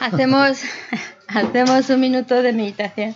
hacemos, hacemos un minuto de meditación.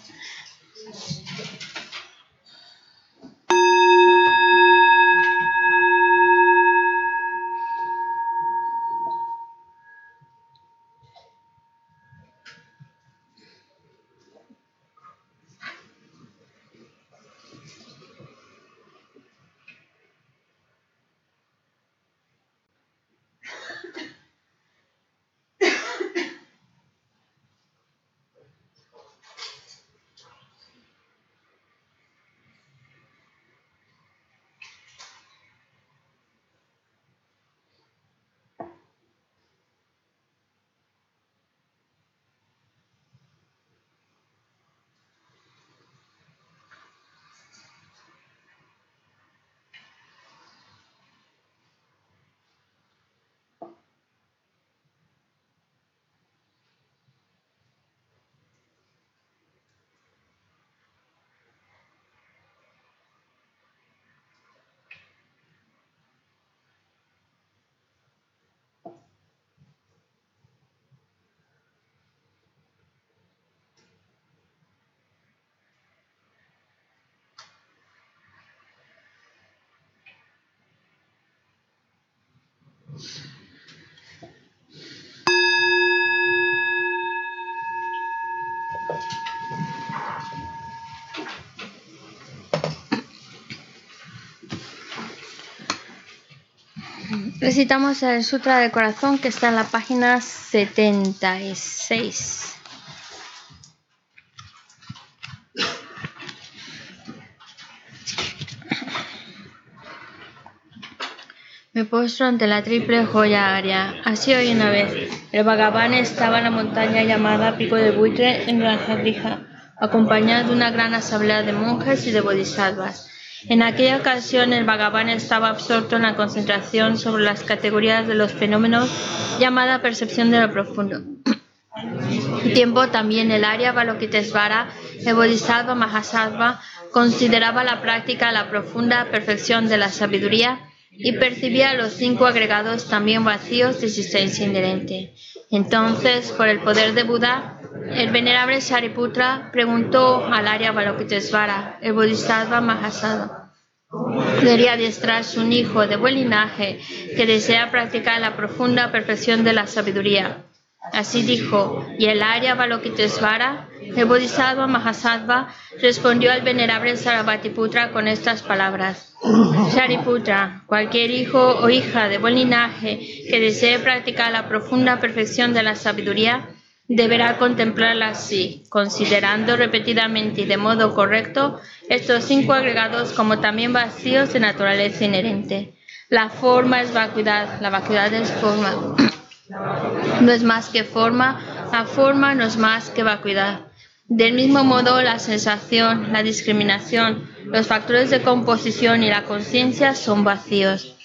Recitamos el Sutra del Corazón que está en la página 76. Me postro ante la triple joya aria. Así hoy una vez. El Bhagavan estaba en la montaña llamada Pico de Buitre en Granjadrija, acompañado de una gran asamblea de monjes y de bodhisattvas. En aquella ocasión el Bhagavan estaba absorto en la concentración sobre las categorías de los fenómenos llamada percepción de lo profundo. tiempo también el Arya Balokitesvara, el Bodhisattva Mahasattva, consideraba la práctica la profunda perfección de la sabiduría y percibía los cinco agregados también vacíos de existencia inherente. Entonces, por el poder de Buda, el venerable Sariputra preguntó al Arya Balokitesvara, el Bodhisattva Mahasada, debería adiestrarse un hijo de buen linaje que desea practicar la profunda perfección de la sabiduría. Así dijo, y el Arya Balokitesvara, el Bodhisattva Mahasattva, respondió al venerable Sarabhatiputra con estas palabras. Sariputra, cualquier hijo o hija de buen linaje que desee practicar la profunda perfección de la sabiduría, deberá contemplarla así, considerando repetidamente y de modo correcto estos cinco agregados como también vacíos de naturaleza inherente. La forma es vacuidad, la vacuidad es forma. No es más que forma, la forma no es más que vacuidad. Del mismo modo, la sensación, la discriminación, los factores de composición y la conciencia son vacíos.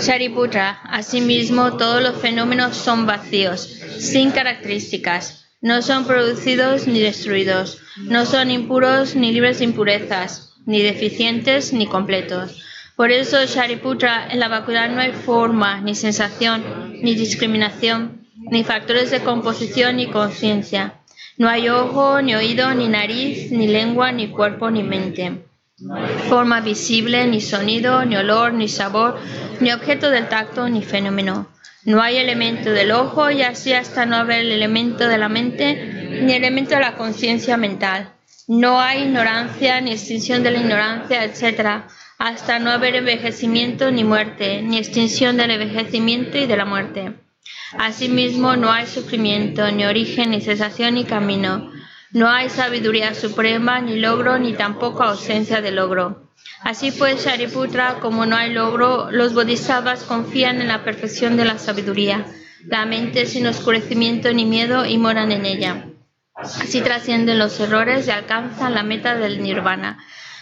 Shariputra, asimismo, todos los fenómenos son vacíos, sin características. No son producidos ni destruidos. No son impuros ni libres de impurezas, ni deficientes ni completos. Por eso, Shariputra, en la vacuidad no hay forma, ni sensación, ni discriminación, ni factores de composición ni conciencia. No hay ojo, ni oído, ni nariz, ni lengua, ni cuerpo, ni mente forma visible, ni sonido, ni olor, ni sabor, ni objeto del tacto, ni fenómeno. No hay elemento del ojo y así hasta no haber el elemento de la mente, ni elemento de la conciencia mental. No hay ignorancia, ni extinción de la ignorancia, etc., hasta no haber envejecimiento ni muerte, ni extinción del envejecimiento y de la muerte. Asimismo, no hay sufrimiento, ni origen, ni cesación, ni camino. No hay sabiduría suprema, ni logro, ni tampoco ausencia de logro. Así pues, Shariputra, como no hay logro, los bodhisattvas confían en la perfección de la sabiduría, la mente sin oscurecimiento ni miedo y moran en ella. Así trascienden los errores y alcanzan la meta del nirvana.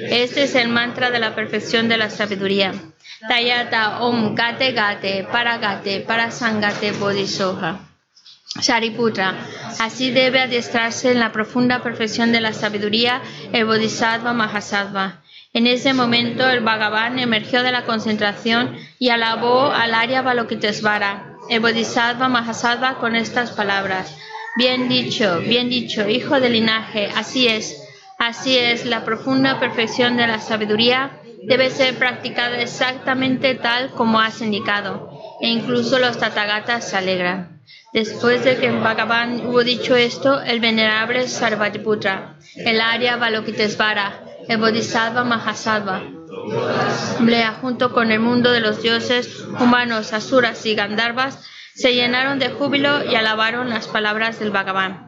Este es el mantra de la perfección de la sabiduría. Tayata Om Gate Gate Paragate Parasangate Bodhisoha. Shariputra, así debe adiestrarse en la profunda perfección de la sabiduría el Bodhisattva Mahasattva. En ese momento el Bhagavan emergió de la concentración y alabó al Arya Balokitesvara, el Bodhisattva Mahasattva, con estas palabras. Bien dicho, bien dicho, hijo del linaje, así es, así es, la profunda perfección de la sabiduría debe ser practicada exactamente tal como has indicado, e incluso los Tathagatas se alegran. Después de que Bhagavan hubo dicho esto, el venerable Sarvatiputra, el Arya Balokitesvara, el Bodhisattva Mahasattva, Blea, junto con el mundo de los dioses, humanos, asuras y gandharvas, se llenaron de júbilo y alabaron las palabras del Bhagavan.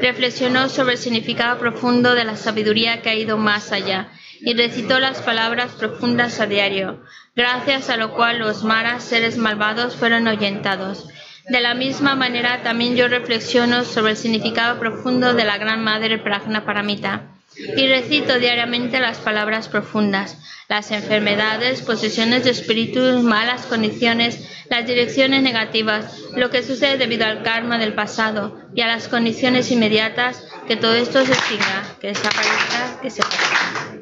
reflexionó sobre el significado profundo de la sabiduría que ha ido más allá y recitó las palabras profundas a diario, gracias a lo cual los maras, seres malvados, fueron ahuyentados. De la misma manera, también yo reflexiono sobre el significado profundo de la Gran Madre Pragna Paramita y recito diariamente las palabras profundas. Las enfermedades, posesiones de espíritus, malas condiciones, las direcciones negativas, lo que sucede debido al karma del pasado y a las condiciones inmediatas, que todo esto se extinga, que desaparezca, que se parezca.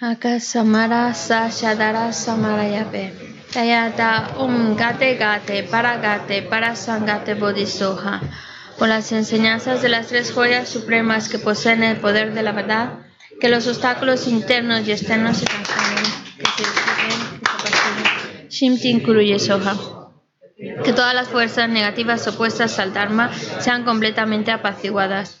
Sashadara Samarayape. Akasamara Sashadara Samarayape. Tayata Um Gate Gate Paragate Parasangate Bodhisoha. Por las enseñanzas de las tres joyas supremas que poseen el poder de la verdad, que los obstáculos internos y externos se transformen, que se disipen, que se Shimtin Kuruye Soha. Que todas las fuerzas negativas opuestas al Dharma sean completamente apaciguadas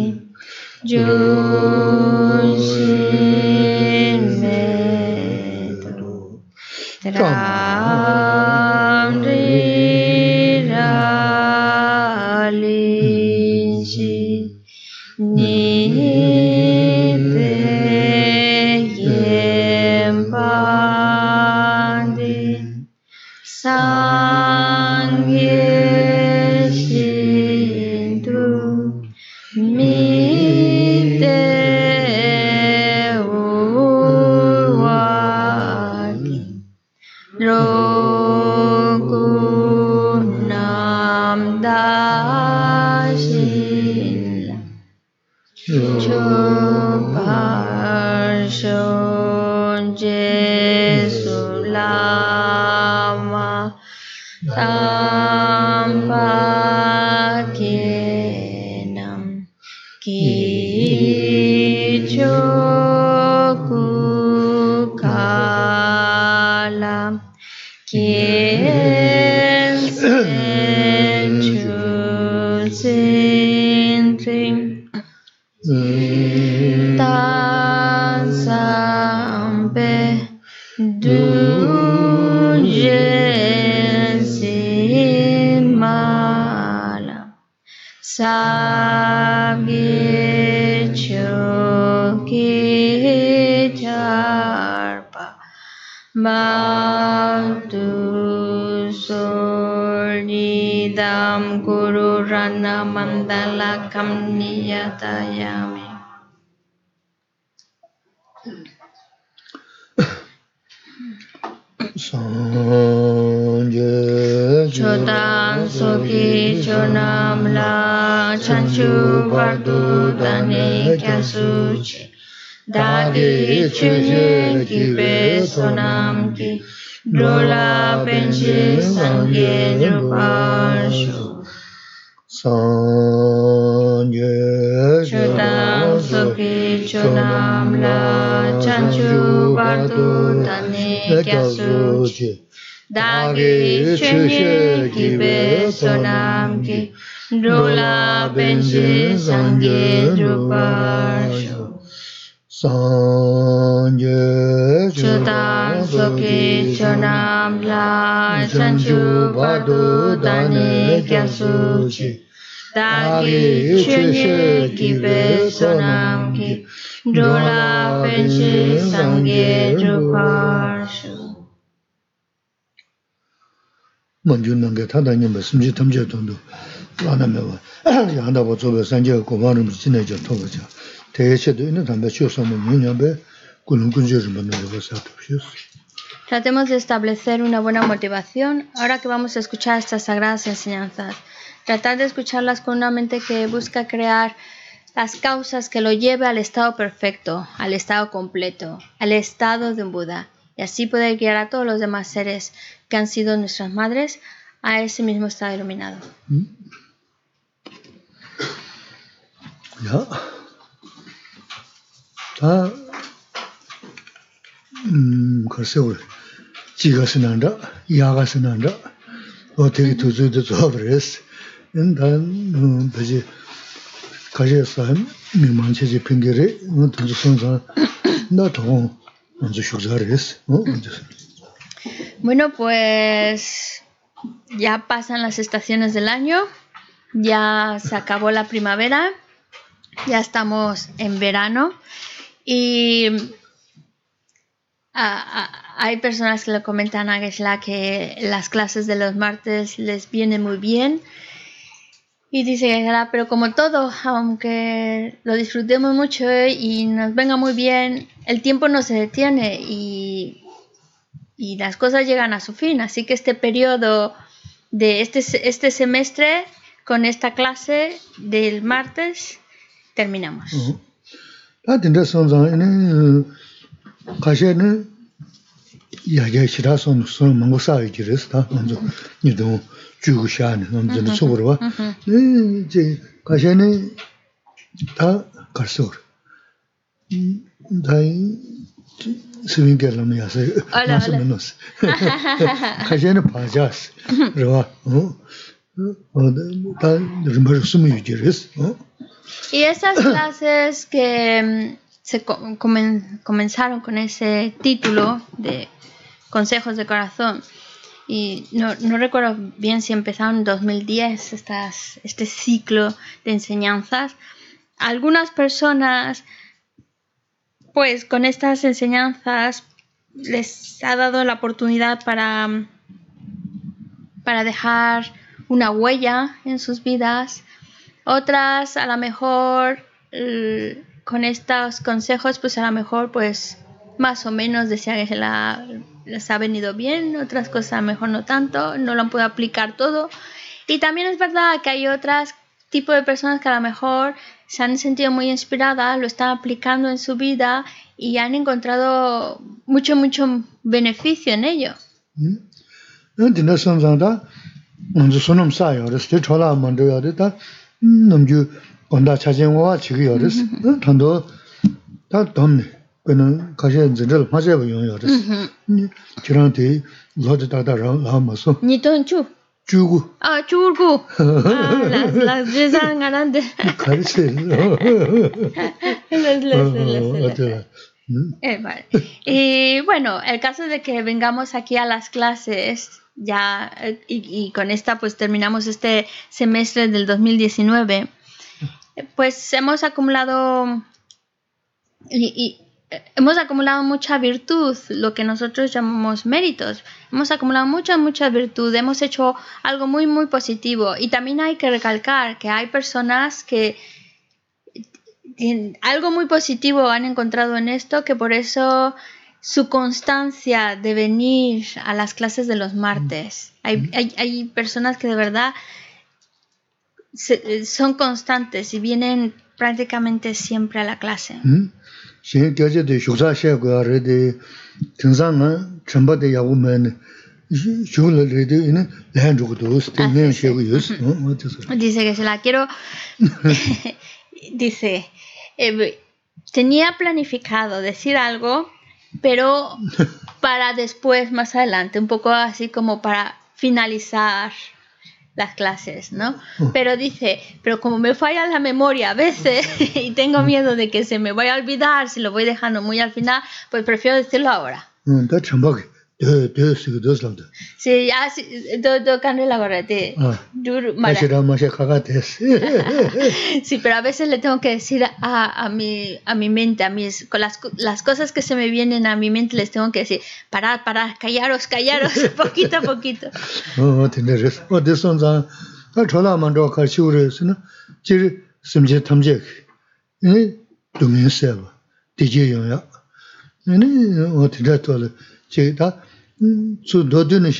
yo sin palakam niyatayami. Chotan soki chonam la chanchu bardu dani kyasuchi. Dagi ki kibe sonam ki. Dola benji sangye nyupashu. Sanye Chodam Soki Chodam La Chanchu Bardu Tani Kyasuchi Dagi Chenye Kibe Sonam Ki Dola Benji Sangye Drupasho Sanye Chodam Soki Chodam La Chanchu Bardu Tani Kyasuchi Dagi chuje ki be sonam ki Drola benchi sangye drupashu manju nange tanda nyingba simchi tamche tondo lana mewa yanda bo zobe sanje goba rumbi jine jo toba cha. Teye che do ina tamba chio samu nyanyambe kulung kunje rumba nange ba sa tupshios Tratemos de establecer una buena motivación ahora que vamos a escuchar estas sagradas enseñanzas. Tratar de escucharlas con una mente que busca crear las causas que lo lleve al estado perfecto, al estado completo, al estado de un Buda. Y así poder guiar a todos los demás seres que han sido nuestras madres a ese mismo estado iluminado. ya ta mm Bueno, pues ya pasan las estaciones del año, ya se acabó la primavera, ya estamos en verano y ah, ah, hay personas que le comentan a Gesla que las clases de los martes les vienen muy bien. Y dice Gesla, pero como todo, aunque lo disfrutemos mucho y nos venga muy bien, el tiempo no se detiene y y las cosas llegan a su fin. Así que este periodo de este, este semestre con esta clase del martes terminamos. tā tīndā nī pācās, rī wā. Tā rīmbā rī sūmī yu jirīs. Y esas clases que mm, se co- comen- comenzaron con ese título de Consejos de Corazón, y no, no recuerdo bien si empezaron en 2010 estas, este ciclo de enseñanzas, algunas personas, pues con estas enseñanzas les ha dado la oportunidad para, mm, para dejar una huella en sus vidas, otras a lo mejor l- con estos consejos pues a lo mejor pues más o menos decía que la, les ha venido bien, otras cosas mejor no tanto, no lo han podido aplicar todo. Y también es verdad que hay otras tipo de personas que a lo mejor se han sentido muy inspiradas, lo están aplicando en su vida y han encontrado mucho, mucho beneficio en ello. Nā tīndā chīgī yōres, tāndō tā tōmni, pēnā kāshē zindā mā chē bā yōng yōres, chirāng tē lō tē tā tā rā lā mā sō, Ni ton chu. chūgū, Ah, churgu. Ah, las, las rezan grandes. kārī chē, Les- les- les- les- les- wā Eh, vale. Y bueno, el caso de que vengamos aquí a las clases ya y, y con esta pues terminamos este semestre del 2019, eh, pues hemos acumulado y, eh, hemos acumulado mucha virtud, lo que nosotros llamamos méritos. Hemos acumulado mucha, mucha virtud, hemos hecho algo muy, muy positivo. Y también hay que recalcar que hay personas que algo muy positivo han encontrado en esto, que por eso su constancia de venir a las clases de los martes. Hay, hay, personas que de verdad son constantes y vienen prácticamente siempre a la clase. Dice. Que se la quiero. Dice, eh, tenía planificado decir algo, pero para después, más adelante, un poco así como para finalizar las clases, ¿no? Oh. Pero dice, pero como me falla la memoria a veces y tengo mm. miedo de que se me vaya a olvidar si lo voy dejando muy al final, pues prefiero decirlo ahora. Mm, Sí, ya, do, do la gorra, ah, Sí, pero a veces le tengo que decir a, a, mi, a mi mente, a mis, con las, las cosas que se me vienen a mi mente, les tengo que decir, parad, parad, callaros, callaros, poquito a poquito. Oh, tienes oh, de son zang, a chola mando ka shiure, sino, jiri simje tamje, ini, dumin seba, dije yung ya. Ini, o tida tola, jiri ta, su ni chi ni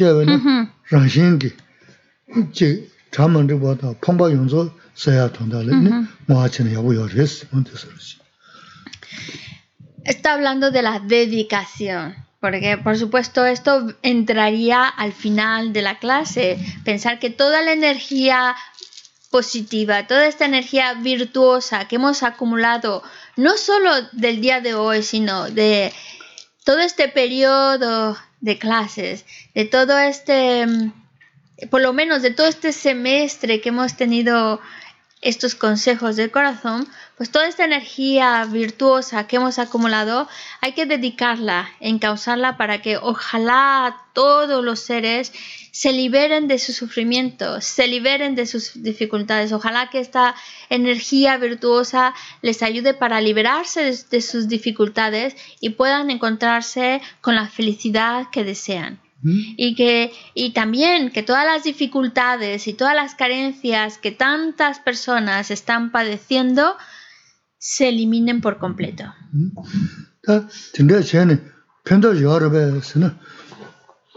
Está hablando de la dedicación, porque por supuesto esto entraría al final de la clase, pensar que toda la energía positiva, toda esta energía virtuosa que hemos acumulado, no solo del día de hoy, sino de todo este periodo de clases, de todo este, mm, por lo menos de todo este semestre que hemos tenido estos consejos del corazón, pues toda esta energía virtuosa que hemos acumulado hay que dedicarla, encauzarla para que ojalá todos los seres se liberen de su sufrimiento, se liberen de sus dificultades. Ojalá que esta energía virtuosa les ayude para liberarse de, sus dificultades y puedan encontrarse con la felicidad que desean. Y que y también que todas las dificultades y todas las carencias que tantas personas están padeciendo se eliminen por completo.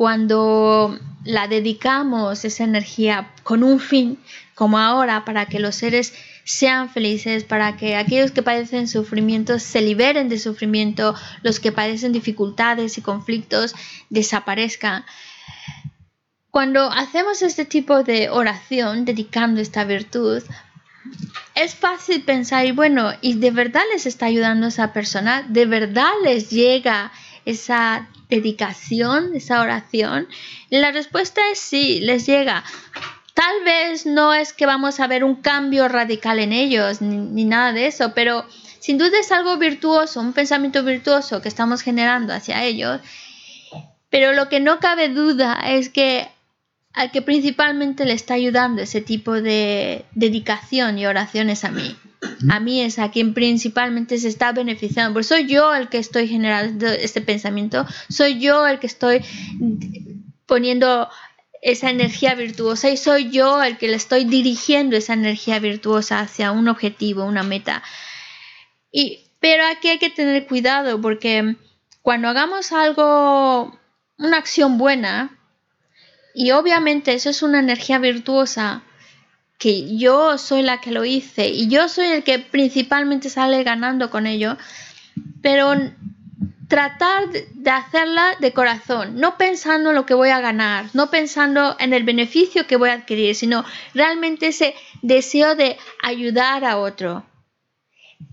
cuando la dedicamos esa energía con un fin, como ahora, para que los seres sean felices, para que aquellos que padecen sufrimientos se liberen de sufrimiento, los que padecen dificultades y conflictos desaparezcan. Cuando hacemos este tipo de oración dedicando esta virtud, es fácil pensar, y bueno, ¿y de verdad les está ayudando esa persona? ¿De verdad les llega esa dedicación, esa oración? la respuesta es sí, les llega. Tal vez no es que vamos a ver un cambio radical en ellos, ni, nada de eso, pero sin duda es algo virtuoso, un pensamiento virtuoso que estamos generando hacia ellos. Pero lo que no cabe duda es que al que principalmente le está ayudando ese tipo de dedicación y oraciones a mí a mí es a quien principalmente se está beneficiando, porque soy yo el que estoy generando este pensamiento, soy yo el que estoy poniendo esa energía virtuosa y soy yo el que le estoy dirigiendo esa energía virtuosa hacia un objetivo, una meta. Y, pero aquí hay que tener cuidado porque cuando hagamos algo, una acción buena, y obviamente eso es una energía virtuosa, que yo soy la que lo hice y yo soy el que principalmente sale ganando con ello, pero tratar de hacerla de corazón, no pensando en lo que voy a ganar, no pensando en el beneficio que voy a adquirir, sino realmente ese deseo de ayudar a otro.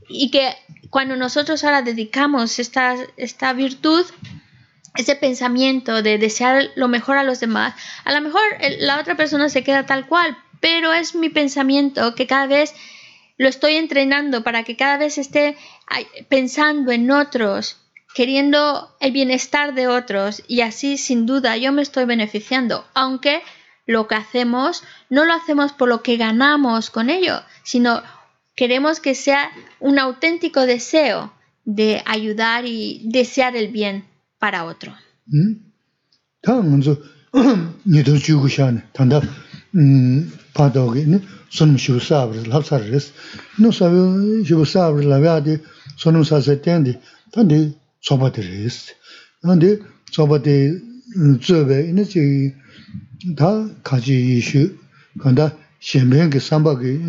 Y que cuando nosotros ahora dedicamos esta, esta virtud, ese pensamiento de desear lo mejor a los demás, a lo mejor la otra persona se queda tal cual, pero es mi pensamiento que cada vez lo estoy entrenando para que cada vez esté pensando en otros, queriendo el bienestar de otros y así sin duda yo me estoy beneficiando, aunque lo que hacemos no lo hacemos por lo que ganamos con ello, sino queremos que sea un auténtico deseo de ayudar y desear el bien para otro. 파도기 손음 쉬우사브르 합사르스 노사브 쉬우사브르 라베아디 손음 사세텐디 단디 소바드리스 근데 소바데 즈베 이네지 다 가지 이슈 간다 셴뱅게 삼바게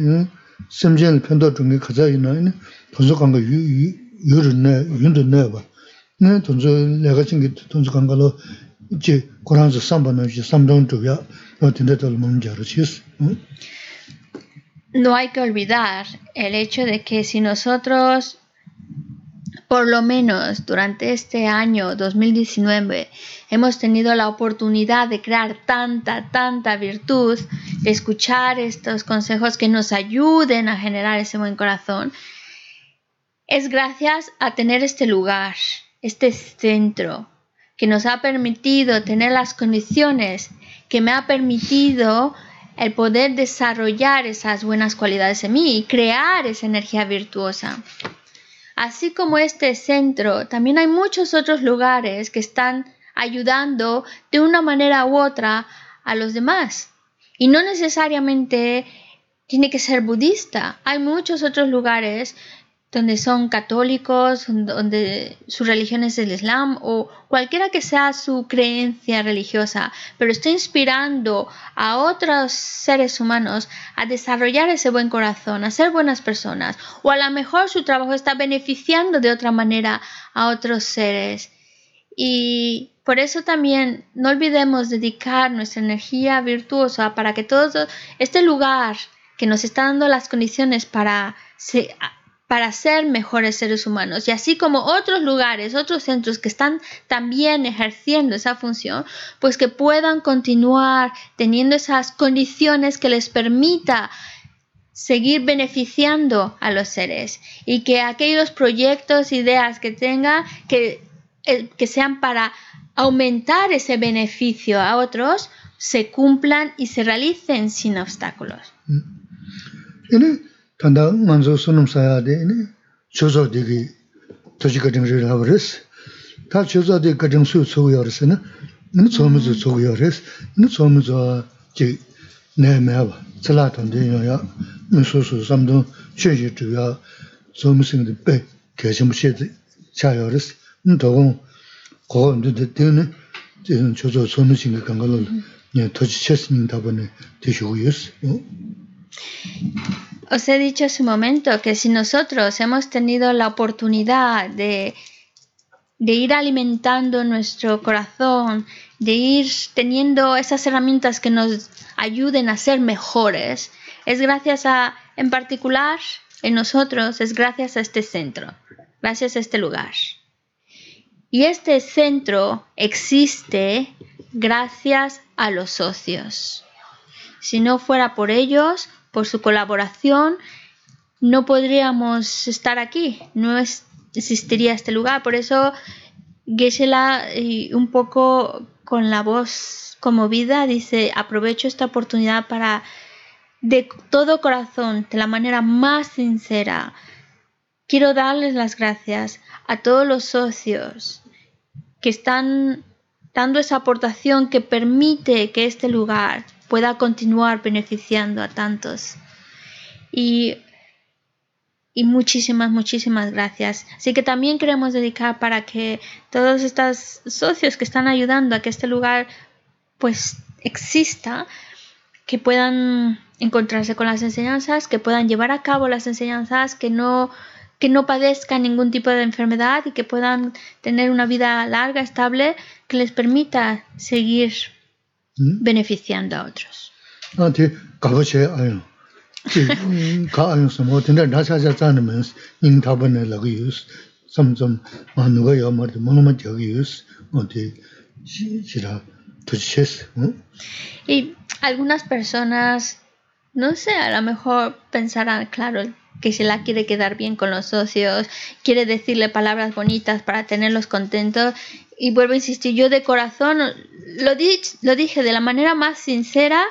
심전 편도 중에 가자 있는 분석한 거 유르네 윤도네 봐. 네 돈저 내가 친구 돈저 간 걸로 이제 고란스 삼바는 이제 삼동 쪽이야. No hay que olvidar el hecho de que si nosotros, por lo menos durante este año 2019, hemos tenido la oportunidad de crear tanta, tanta virtud, de escuchar estos consejos que nos ayuden a generar ese buen corazón, es gracias a tener este lugar, este centro, que nos ha permitido tener las condiciones, que me ha permitido el poder desarrollar esas buenas cualidades en mí y crear esa energía virtuosa. Así como este centro, también hay muchos otros lugares que están ayudando de una manera u otra a los demás. Y no necesariamente tiene que ser budista. Hay muchos otros lugares donde son católicos, donde su religión es el Islam o cualquiera que sea su creencia religiosa, pero está inspirando a otros seres humanos a desarrollar ese buen corazón, a ser buenas personas, o a lo mejor su trabajo está beneficiando de otra manera a otros seres. Y por eso también no olvidemos dedicar nuestra energía virtuosa para que todo este lugar que nos está dando las condiciones para para ser mejores seres humanos. Y así como otros lugares, otros centros que están también ejerciendo esa función, pues que puedan continuar teniendo esas condiciones que les permita seguir beneficiando a los seres y que aquellos proyectos, ideas que tenga, que, eh, que sean para aumentar ese beneficio a otros, se cumplan y se realicen sin obstáculos. Mm. tanda nganzo sunum sayade ini chozo digi toji kachin riri hawaris. Ta chozo digi kachin suyu tsogu yawaris ini, ini tsomizu tsogu yawaris, ini tsomizu ji naya mewa, tsila tanda yo ya, ini su su samdung sheji tu ya tsomizu ingi pe kachin mushe cha yawaris, ini togung kogo ndi di dini chozo tsomizu ingi kangalo toji chesin ingi tabo ni tishu yawaris. Os he dicho hace un momento que si nosotros hemos tenido la oportunidad de, de ir alimentando nuestro corazón, de ir teniendo esas herramientas que nos ayuden a ser mejores, es gracias a, en particular, en nosotros, es gracias a este centro, gracias a este lugar. Y este centro existe gracias a los socios. Si no fuera por ellos, por su colaboración, no podríamos estar aquí, no existiría este lugar. Por eso Gesela, un poco con la voz conmovida, dice, aprovecho esta oportunidad para de todo corazón, de la manera más sincera, quiero darles las gracias a todos los socios que están dando esa aportación que permite que este lugar pueda continuar beneficiando a tantos. Y, y muchísimas, muchísimas gracias. Así que también queremos dedicar para que todos estos socios que están ayudando a que este lugar pues exista, que puedan encontrarse con las enseñanzas, que puedan llevar a cabo las enseñanzas, que no que no padezcan ningún tipo de enfermedad y que puedan tener una vida larga, estable, que les permita seguir beneficiando a otros. Y algunas personas, no sé, a lo mejor pensarán, claro, que se la quiere quedar bien con los socios, quiere decirle palabras bonitas para tenerlos contentos. Y vuelvo a insistir, yo de corazón lo, di, lo dije de la manera más sincera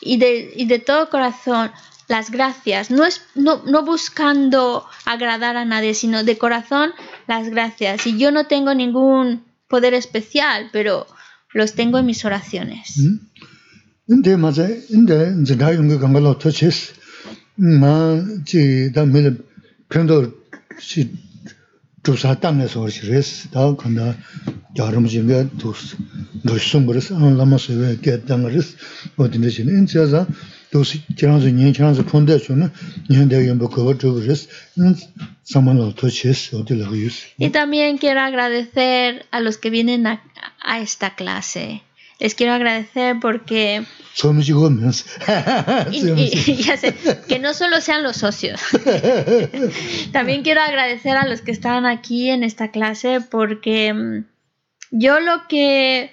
y de, y de todo corazón las gracias, no, es, no, no, buscando agradar a nadie, sino de corazón las gracias. Y yo no tengo ningún poder especial, pero los tengo en mis oraciones. Y también quiero agradecer a los que vienen a, a esta clase. Les quiero agradecer porque... y, y, ya sé, que no solo sean los socios. También quiero agradecer a los que están aquí en esta clase porque mm, yo lo que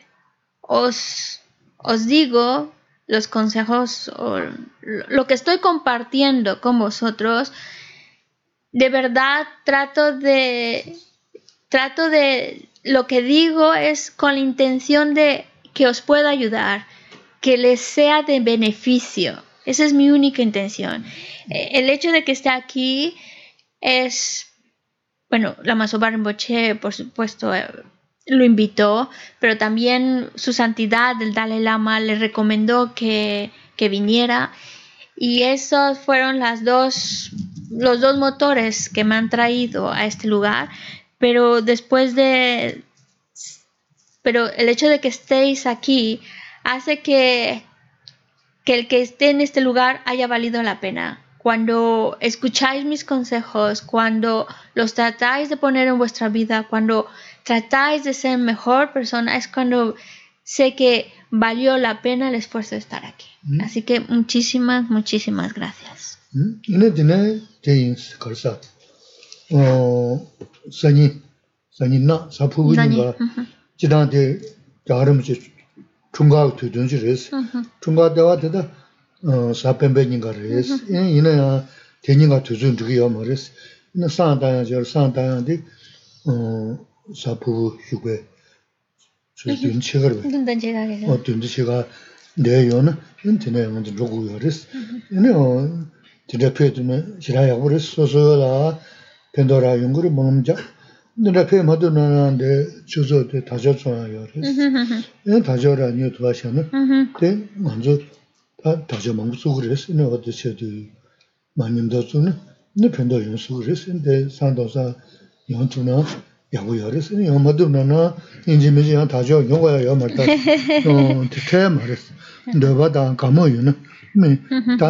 os, os digo, los consejos, o lo que estoy compartiendo con vosotros, de verdad trato de... Trato de... Lo que digo es con la intención de que os pueda ayudar, que les sea de beneficio. Esa es mi única intención. Eh, el hecho de que esté aquí es, bueno, la Masobar Rinpoche, por supuesto, eh, lo invitó, pero también su santidad, el Dalai Lama, le recomendó que, que viniera. Y esos fueron las dos, los dos motores que me han traído a este lugar. Pero después de, pero el hecho de que estéis aquí hace que, que el que esté en este lugar haya valido la pena. Cuando escucháis mis consejos, cuando los tratáis de poner en vuestra vida, cuando tratáis de ser mejor persona, es cuando sé que valió la pena el esfuerzo de estar aquí. Mm. Así que muchísimas, muchísimas gracias. Mm. 지단데 가름지 중각 두든지 레스 중각 대화 되다 어 사펜베닝가 레스 이나 대닝가 두준 주기요 머레스 나 산다야 저 산다야데 어 사부 휴게 주준 책을 근데 제가 어 든지 제가 내요는 인터넷에 먼저 로그요 레스 얘네 어 디레페드는 지라야 버레스 소소라 펜도라 용구를 먹는 자 nirā pē mātū nā nā ndē chūsō tē tāchō tsōyā yō rē nē tāchō rā nyō tū bā shā nā tē ngā dzō tāchō māngu tsū gu rē sī nē wā tē chē tū mā nyam dā tsū nā nē pēndō yō sū gu rē sī tē sāng tō sā yō tū nā yā gu yō rē sī nē yō mātū nā nā yīn jī mē jī yā tāchō yō gā yō mā tā yō tē tē mā rē sī ndē bā tā gā mō yō nā mē tā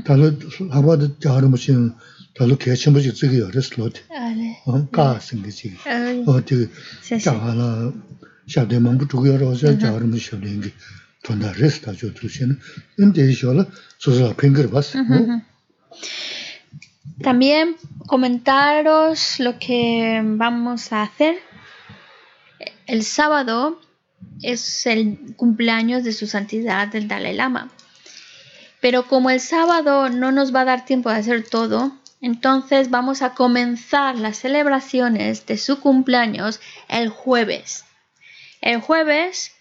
tā lō isho la susa pingir bas. También comentaros lo que vamos a hacer. El sábado es el cumpleaños de su santidad del Dalai Lama. Pero como el sábado no nos va a dar tiempo de hacer todo, entonces vamos a comenzar las celebraciones de su cumpleaños el jueves. El jueves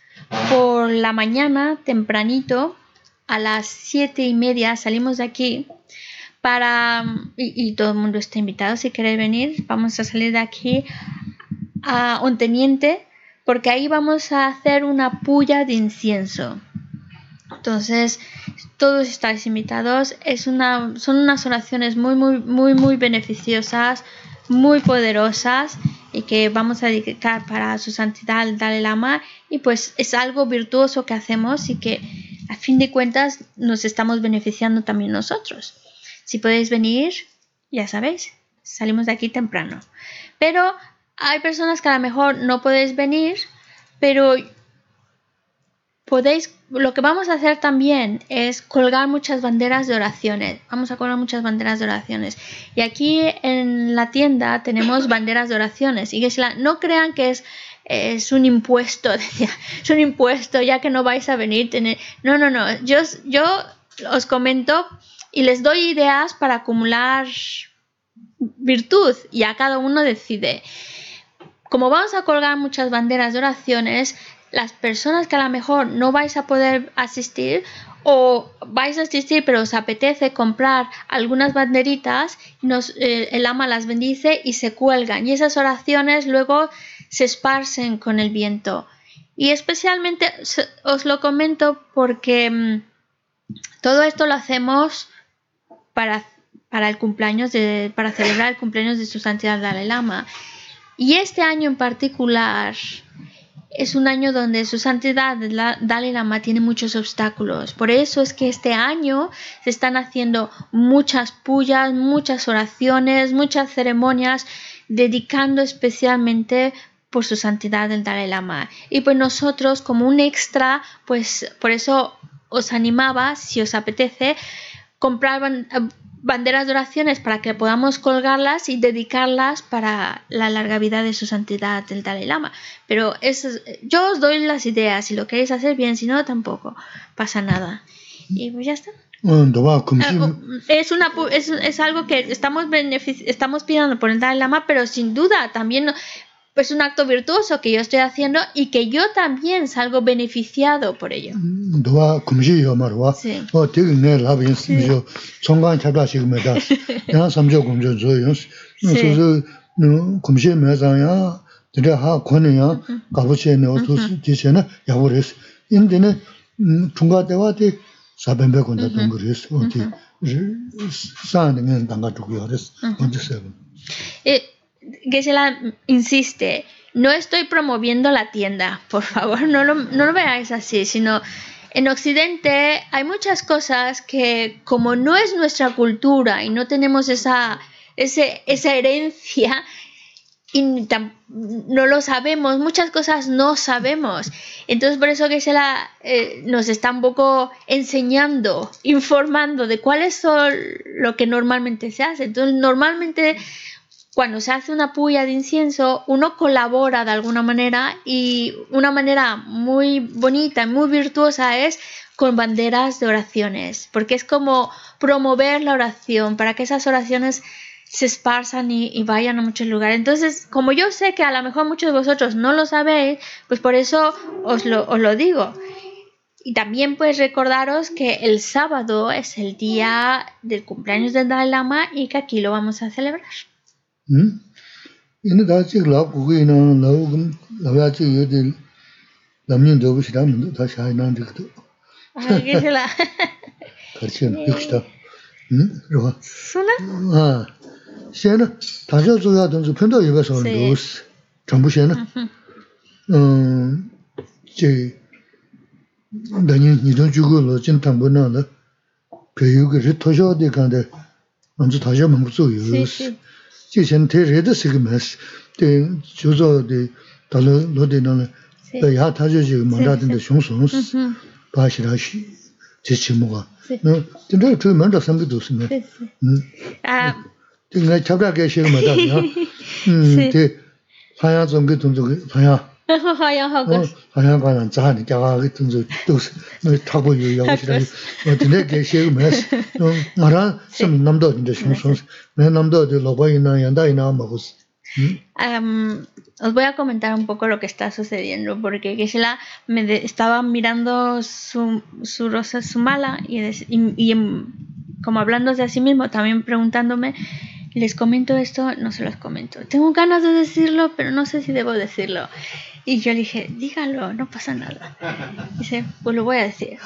por la mañana, tempranito, a las siete y media salimos de aquí para, y, todo el mundo está invitado si queréis venir, vamos a salir de aquí a un teniente porque ahí vamos a hacer una puya de incienso. Entonces, todos estáis invitados. Es una, son unas oraciones muy, muy, muy, muy beneficiosas, muy poderosas y que vamos a dedicar para su santidad el Dalai Lama. Y pues es algo virtuoso que hacemos y que a fin de cuentas nos estamos beneficiando también nosotros. Si podéis venir, ya sabéis, salimos de aquí temprano. Pero hay personas que a lo mejor no podéis venir, pero podéis, lo que vamos a hacer también es colgar muchas banderas de oraciones. Vamos a colgar muchas banderas de oraciones. Y aquí en la tienda tenemos banderas de oraciones. Y que no crean que es, es un impuesto, es un impuesto ya que no vais a venir. Tener... No, no, no. Yo, yo os comento y les doy ideas para acumular virtud y a cada uno decide. Como vamos a colgar muchas banderas de oraciones, las personas que a lo mejor no vais a poder asistir o vais a asistir pero os apetece comprar algunas banderitas, nos, eh, el ama las bendice y se cuelgan y esas oraciones luego se esparcen con el viento. Y especialmente os lo comento porque mm, todo esto lo hacemos para, para el cumpleaños de, para celebrar el cumpleaños de su santidad Dalai Lama. Y este año en particular es un año donde su santidad Dalai Lama tiene muchos obstáculos. Por eso es que este año se están haciendo muchas pullas, muchas oraciones, muchas ceremonias, dedicando especialmente por su santidad el Dalai Lama. Y pues nosotros como un extra, pues por eso os animaba, si os apetece, comprar banderas de oraciones para que podamos colgarlas y dedicarlas para la larga vida de su santidad el Dalai Lama. Pero es, yo os doy las ideas, si lo queréis hacer bien, si no, tampoco pasa nada. Y pues ya está. Ah, es, una, es, es algo que estamos, estamos pidiendo por el Dalai Lama, pero sin duda también es un acto virtuoso que yo estoy haciendo y que yo también salgo beneficiado por ello. Gesela insiste, no estoy promoviendo la tienda, por favor, no lo, no lo veáis así, sino en Occidente hay muchas cosas que como no es nuestra cultura y no tenemos esa, esa herencia, y no lo sabemos, muchas cosas no sabemos. Entonces por eso que eh, nos está un poco enseñando, informando de cuáles son lo que normalmente se hace. Entonces normalmente cuando se hace una puya de incienso, uno colabora de alguna manera y una manera muy bonita y muy virtuosa es con banderas de oraciones, porque es como promover la oración para que esas oraciones se esparzan y, vayan a muchos lugares. Entonces, como yo sé que a lo mejor muchos de vosotros no lo sabéis, pues por eso os lo, os lo digo. Y también pues recordaros que el sábado es el día del cumpleaños del Dalai Lama y que aquí lo vamos a celebrar. 이네 다시 라고 고기는 라고 라야지 요들 남년 되고 싫으면 다시 하이난 되거든. 아, 그래라. 그렇지. 역시다. 응? 그러고. 소나? 아. 셴은 다시 줘야 되는 편도 입에서 로스. 전부 셴은. 음. 제 내년 니도 주고 로진 탐보는 거. 교육을 토셔야 될 건데 먼저 다시 한번 보세요. 지선 대레도 쓰기면서 대 조조의 달로 로데는 야 타주지 만다든데 송송 바시라시 제치모가 너 근데 그 먼저 선비도 쓰면 아 내가 잡아게 시험 맞아 음대 하야 정도 동작 하야 하야 하고 하야 가는 자한이 자가 같은 저 또스 너 타고 요야 오시라 근데 게 시험 맞아 말아 좀 남도 이제 송송 os voy a comentar un poco lo que está sucediendo, porque Geshe-la me estaba mirando su, su rosa, su mala, y, y, como hablándose a sí mismo, también preguntándome, les comento esto, no se los comento. Tengo ganas de decirlo, pero no sé si debo decirlo. Y yo le dije, dígalo, no pasa nada. Dice, pues lo voy a decir.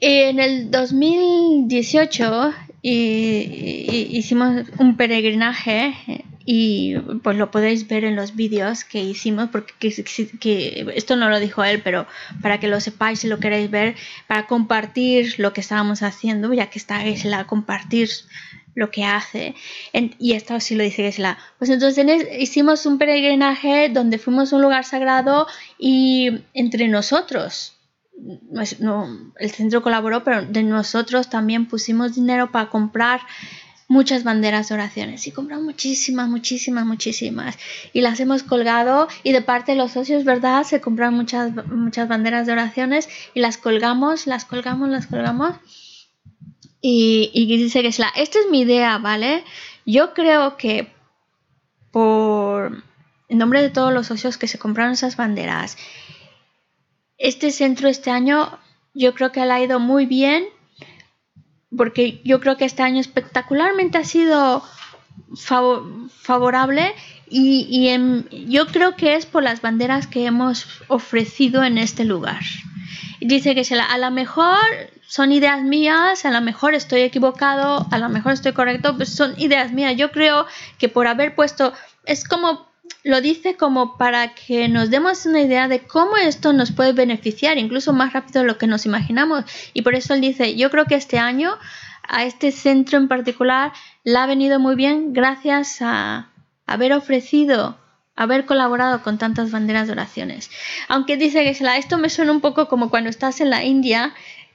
En el 2018 y, hicimos un peregrinaje y pues lo podéis ver en los vídeos que hicimos porque que, esto no lo dijo él pero para que lo sepáis si lo queréis ver para compartir lo que estábamos haciendo ya que está la compartir lo que hace. Y esto sí lo dice la pues entonces hicimos un peregrinaje donde fuimos a un lugar sagrado y entre nosotros pues, no, el centro colaboró, pero de nosotros también pusimos dinero para comprar muchas banderas de oraciones. Y compramos muchísimas, muchísimas, muchísimas. Y las hemos colgado y de parte de los socios, ¿verdad? Se compraron muchas, muchas banderas de oraciones y las colgamos, las colgamos, las colgamos y, y dice que es la, esta es mi idea, ¿vale? Yo creo que por en nombre de todos los socios que se compraron esas banderas, este centro este año yo creo que le ha ido muy bien porque yo creo que este año espectacularmente ha sido favorable y, yo creo que es por las banderas que hemos ofrecido en este lugar. Dice que a lo mejor son ideas mías, a lo mejor estoy equivocado, a lo mejor estoy correcto, pues son ideas mías. Yo creo que por haber puesto, es como lo dice como para que nos demos una idea de cómo esto nos puede beneficiar, incluso más rápido de lo que nos imaginamos. Y por eso él dice, yo creo que este año a este centro en particular le ha venido muy bien gracias a haber ofrecido, haber colaborado con tantas banderas de oraciones. Aunque dice que esto me suena un poco como cuando estás en la India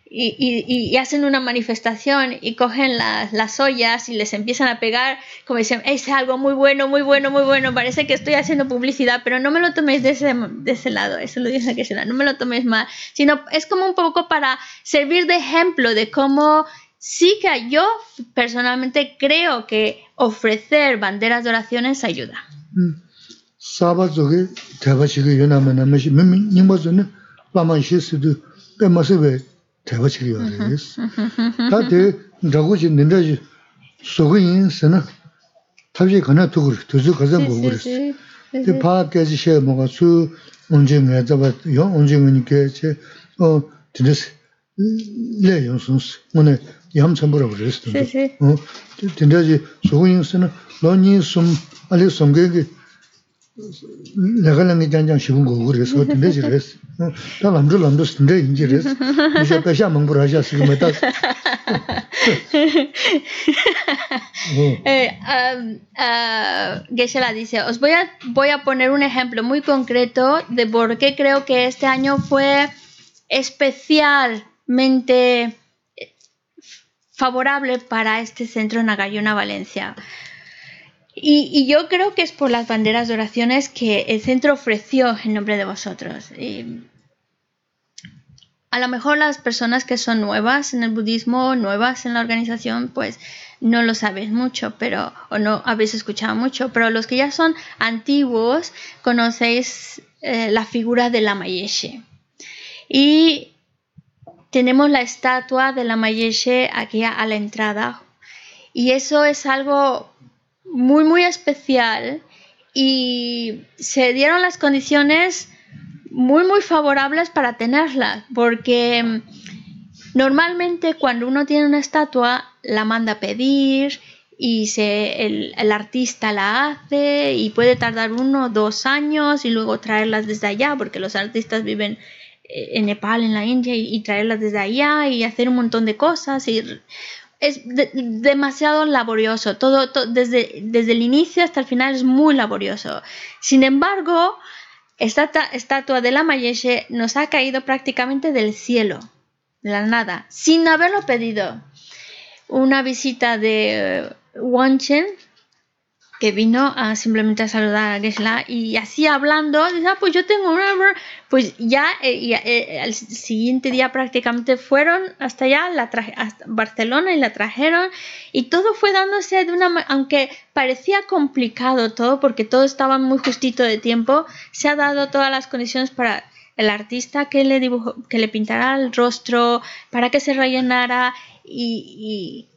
y, hacen una manifestación y cogen las, ollas y les empiezan a pegar, como dicen, es algo muy bueno, muy bueno, muy bueno, parece que estoy haciendo publicidad, pero no me lo toméis de ese, de ese lado, eso lo dice que será, no me lo toméis mal, sino es como un poco para servir de ejemplo de cómo sí que yo personalmente creo que ofrecer banderas de oraciones ayuda. 대화 치료 그래서 다들 저거지 닌데 소근인 쓰나? 탑지 가나 두고 두주 가장 보고 그랬어. 그 파악까지 셔 뭐가 수 언제 내가 요 언제 오니까 제어 드레스 레 용순스 오늘 yam chambura 그랬어. 어. 된다지. 소고인스는 로니숨 알리 송게게 내가 랑이 장장 시분 거 그래서 근데 지레스 다 남도 남도 근데 인지레스 이제 배샤 멍부라샤 지금 다 eh, um, uh, Geshe-la dice, os voy a, voy a poner un ejemplo muy concreto de por qué creo que este año fue especialmente favorable para este centro en Agayona, Valencia. Y, yo creo que es por las banderas de oraciones que el centro ofreció en nombre de vosotros. a lo mejor las personas que son nuevas en el budismo, nuevas en la organización, pues no lo sabéis mucho, pero o no habéis escuchado mucho, pero los que ya son antiguos conocéis eh, la figura de la Mayeshe. Y tenemos la estatua de la Mayeshe aquí a la entrada. Y eso es algo muy, muy especial y se dieron las condiciones muy, muy favorables para tenerla, porque mm, normalmente cuando uno tiene una estatua la manda a pedir y se, el, artista la hace y puede tardar uno dos años y luego traerlas desde allá, porque los artistas viven eh, en Nepal, en la India, y, y traerlas desde allá y hacer un montón de cosas. Y es demasiado laborioso. Todo, desde, desde el inicio hasta el final es muy laborioso. Sin embargo, esta estatua de la Mayeshe nos ha caído prácticamente del cielo, de la nada, sin haberlo pedido. Una visita de Wanchen, que vino a simplemente a saludar a Gesla y así hablando, ah, pues yo tengo una... Pues ya eh, eh, al siguiente día prácticamente fueron hasta allá, la Barcelona y la trajeron y todo fue dándose de una... Aunque parecía complicado todo porque todo estaba muy justito de tiempo, se ha dado todas las condiciones para el artista que le dibujó, que le pintara el rostro, para que se rellenara y,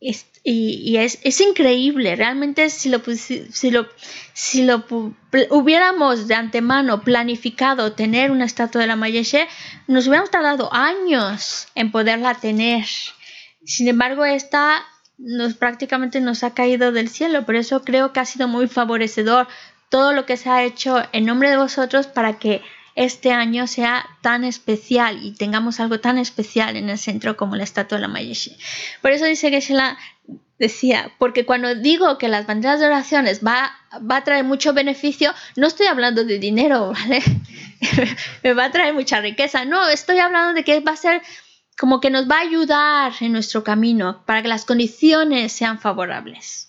es, increíble, realmente si lo, si lo, si lo hubiéramos de antemano planificado tener una estatua de la Mayeshe, nos hubiéramos tardado años en poderla tener. Sin embargo, esta nos prácticamente nos ha caído del cielo, por eso creo que ha sido muy favorecedor todo lo que se ha hecho en nombre de vosotros para que este año sea tan especial y tengamos algo tan especial en el centro como la estatua de la Mayeshi. Por eso dice que la decía, porque cuando digo que las banderas de oraciones va, va a traer mucho beneficio, no estoy hablando de dinero, ¿vale? me va a traer mucha riqueza. No, estoy hablando de que va a ser como que nos va a ayudar en nuestro camino para que las condiciones sean favorables.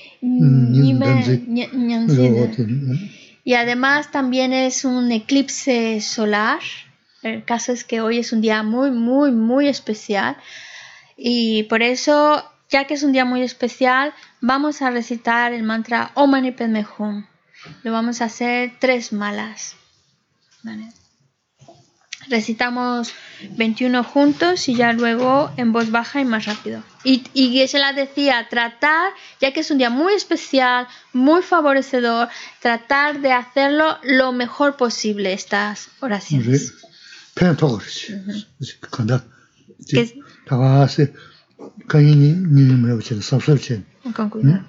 Y además también es un eclipse solar. El caso es que hoy es un día muy, muy, muy especial. Y por eso, ya que es un día muy especial, vamos a recitar el mantra Om Mani Padme Hum. Lo vamos a hacer tres malas. Recitamos 21 juntos y ya luego en voz baja y más rápido. Y, y la decía, tratar, ya que es un día muy especial, muy favorecedor, tratar de hacerlo lo mejor posible estas oraciones. Con cuidado.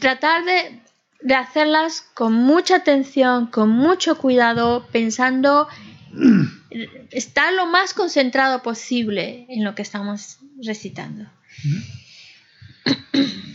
Tratar de, de hacerlas con mucha atención, con mucho cuidado, pensando estar lo más concentrado posible en lo que estamos recitando.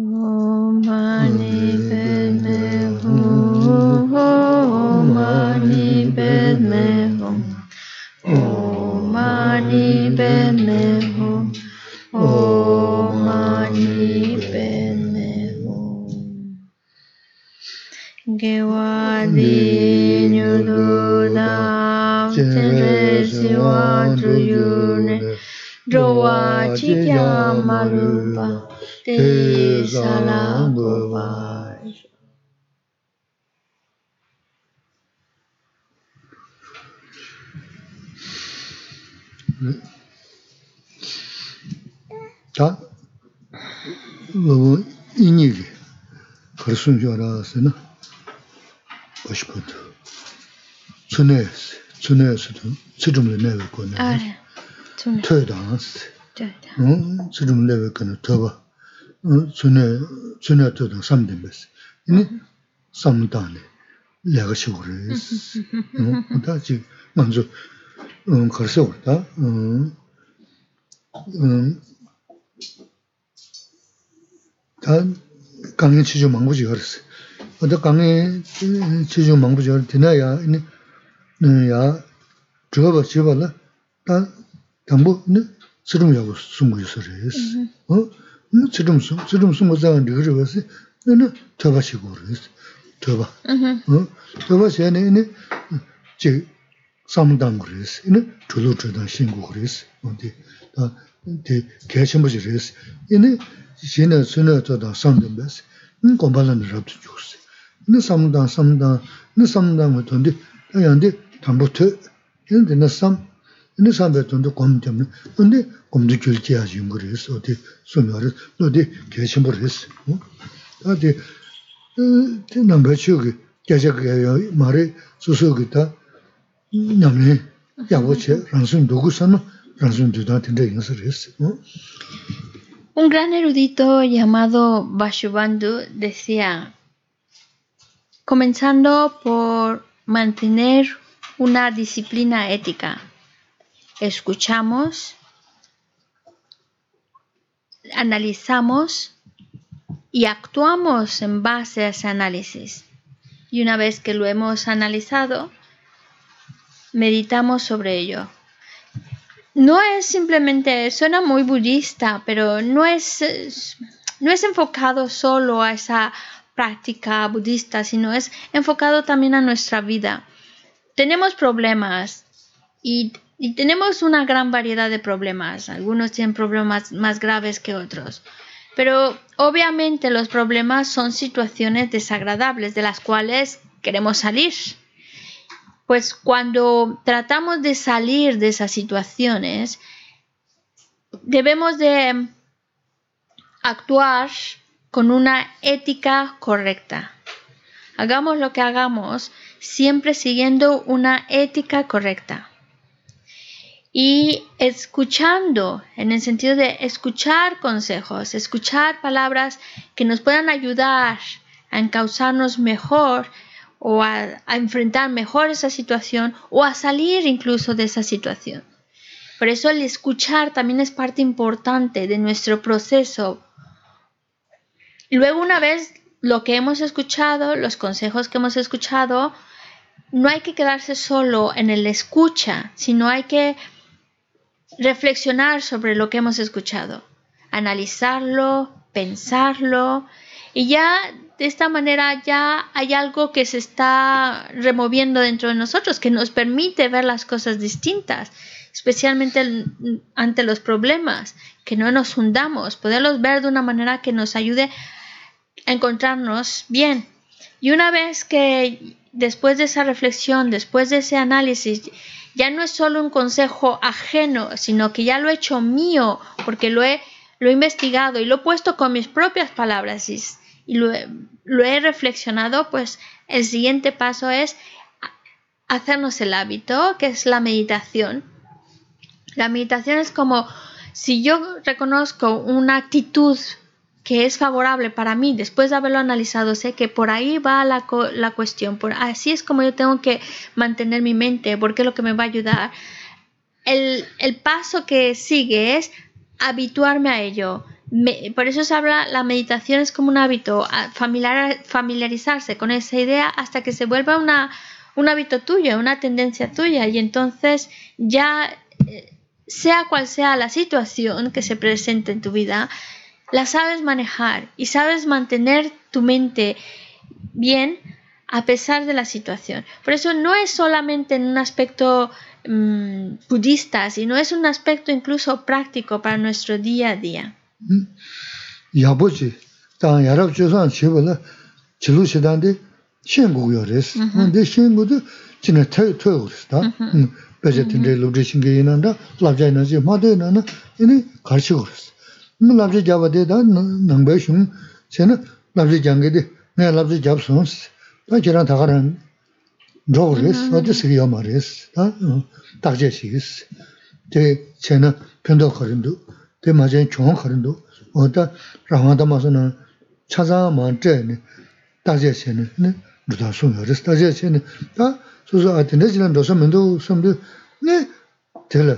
Oh, Om 순조라서 나? 멋있거든 전에 전에서도 지름을 내고 거네. 아 좀. 퇴당스 응? 지름을 내고 거네. 더봐 응? 전에 전에 저도 삼된 거스 이니? 삼다네 내가 시고래 응? 다지 먼저 응 걸서 올다 응. 음, 단 강의 치주 망부지 그랬어. 어디 강의 치주 망부지 그랬 되나야 이네 야 저거 집어라 다 담보 네 쓰름 야고 숨고 있어res. 어? 네 쓰름 숨 쓰름 숨고 자는 리그를 봤어. 너는 저바시고 그랬어. 저바. Ujú. 어? 저바 전에 이네 지 삼당 그랬어. 이네 줄로 줄다 신고 그랬어. 어디 다 개심부지 그랬어. 이네 shene sune zoda samdang basi, n gombalan rabdu yuksi. N samdang, samdang, n samdang wa tondi, ta yandi tambu tu, yandi n sam, n sambe tondi gomdamni, tondi gomdu gyulki yaji yungu resi, odi sune waris, odi gechambu resi. Adi, ti namba chiyugi, gechak yayo mari susugi ta nyamni, yagwa che, rangsun dugu sanu, rangsun dudan tinda yinsa resi. Un gran erudito llamado Vasubandhu decía, comenzando por mantener una disciplina ética, escuchamos, analizamos y actuamos en base a ese análisis. Y una vez que lo hemos analizado, meditamos sobre ello no es simplemente, suena muy budista, pero no es, no es enfocado solo a esa práctica budista, sino es enfocado también a nuestra vida. Tenemos problemas y, y tenemos una gran variedad de problemas. Algunos tienen problemas más graves que otros. Pero obviamente los problemas son situaciones desagradables de las cuales queremos salir. Pues cuando tratamos de salir de esas situaciones, debemos de actuar con una ética correcta. Hagamos lo que hagamos, siempre siguiendo una ética correcta. Y escuchando, en el sentido de escuchar consejos, escuchar palabras que nos puedan ayudar a encauzarnos mejor o a, enfrentar mejor esa situación o a salir incluso de esa situación. Por eso el escuchar también es parte importante de nuestro proceso. Luego una vez lo que hemos escuchado, los consejos que hemos escuchado, no hay que quedarse solo en el escucha, sino hay que reflexionar sobre lo que hemos escuchado, analizarlo, pensarlo y ya de esta manera ya hay algo que se está removiendo dentro de nosotros que nos permite ver las cosas distintas, especialmente ante los problemas, que no nos hundamos, poderlos ver de una manera que nos ayude a encontrarnos bien. Y una vez que después de esa reflexión, después de ese análisis, ya no es solo un consejo ajeno, sino que ya lo he hecho mío, porque lo he, lo investigado y lo he puesto con mis propias palabras y lo, he, reflexionado, pues el siguiente paso es hacernos el hábito, que es la meditación. La meditación es como si yo reconozco una actitud que es favorable para mí, después de haberlo analizado, sé que por ahí va la, cuestión, por, así es como yo tengo que mantener mi mente, porque es lo que me va a ayudar. El paso que sigue es habituarme a ello, por eso se habla, la meditación es como un hábito, familiarizarse con esa idea hasta que se vuelva un hábito tuyo, una tendencia tuya. Y entonces ya, eh, sea cual sea la situación que se presente en tu vida, la sabes manejar y sabes mantener tu mente bien a pesar de la situación. Por eso no es solamente en un aspecto mm, budista, sino es un aspecto incluso práctico para nuestro día a día. 야보지 당 야랍 조선 치불라 치루 시단데 신국요레스 근데 신국도 진짜 태 태우스다 음 베제틴데 루드싱게 이난다 랍자이나지 마데나나 이니 가르치고 그랬어 뭐 랍자 잡아대다 능배슝 쟤는 랍자 장게데 내가 랍자 잡선스 다 저랑 다 가는 로그레스 어디서 요 말레스 다 딱제시스 제 쟤는 편도 거린도 tē mā chēn chōng o tā tā mā sō nā chā sā mā nē, tā nē, nē, sō ngā tā nē, tā sō sō ā tē nē chī nā rō mē ndō sō mē nē, tē lā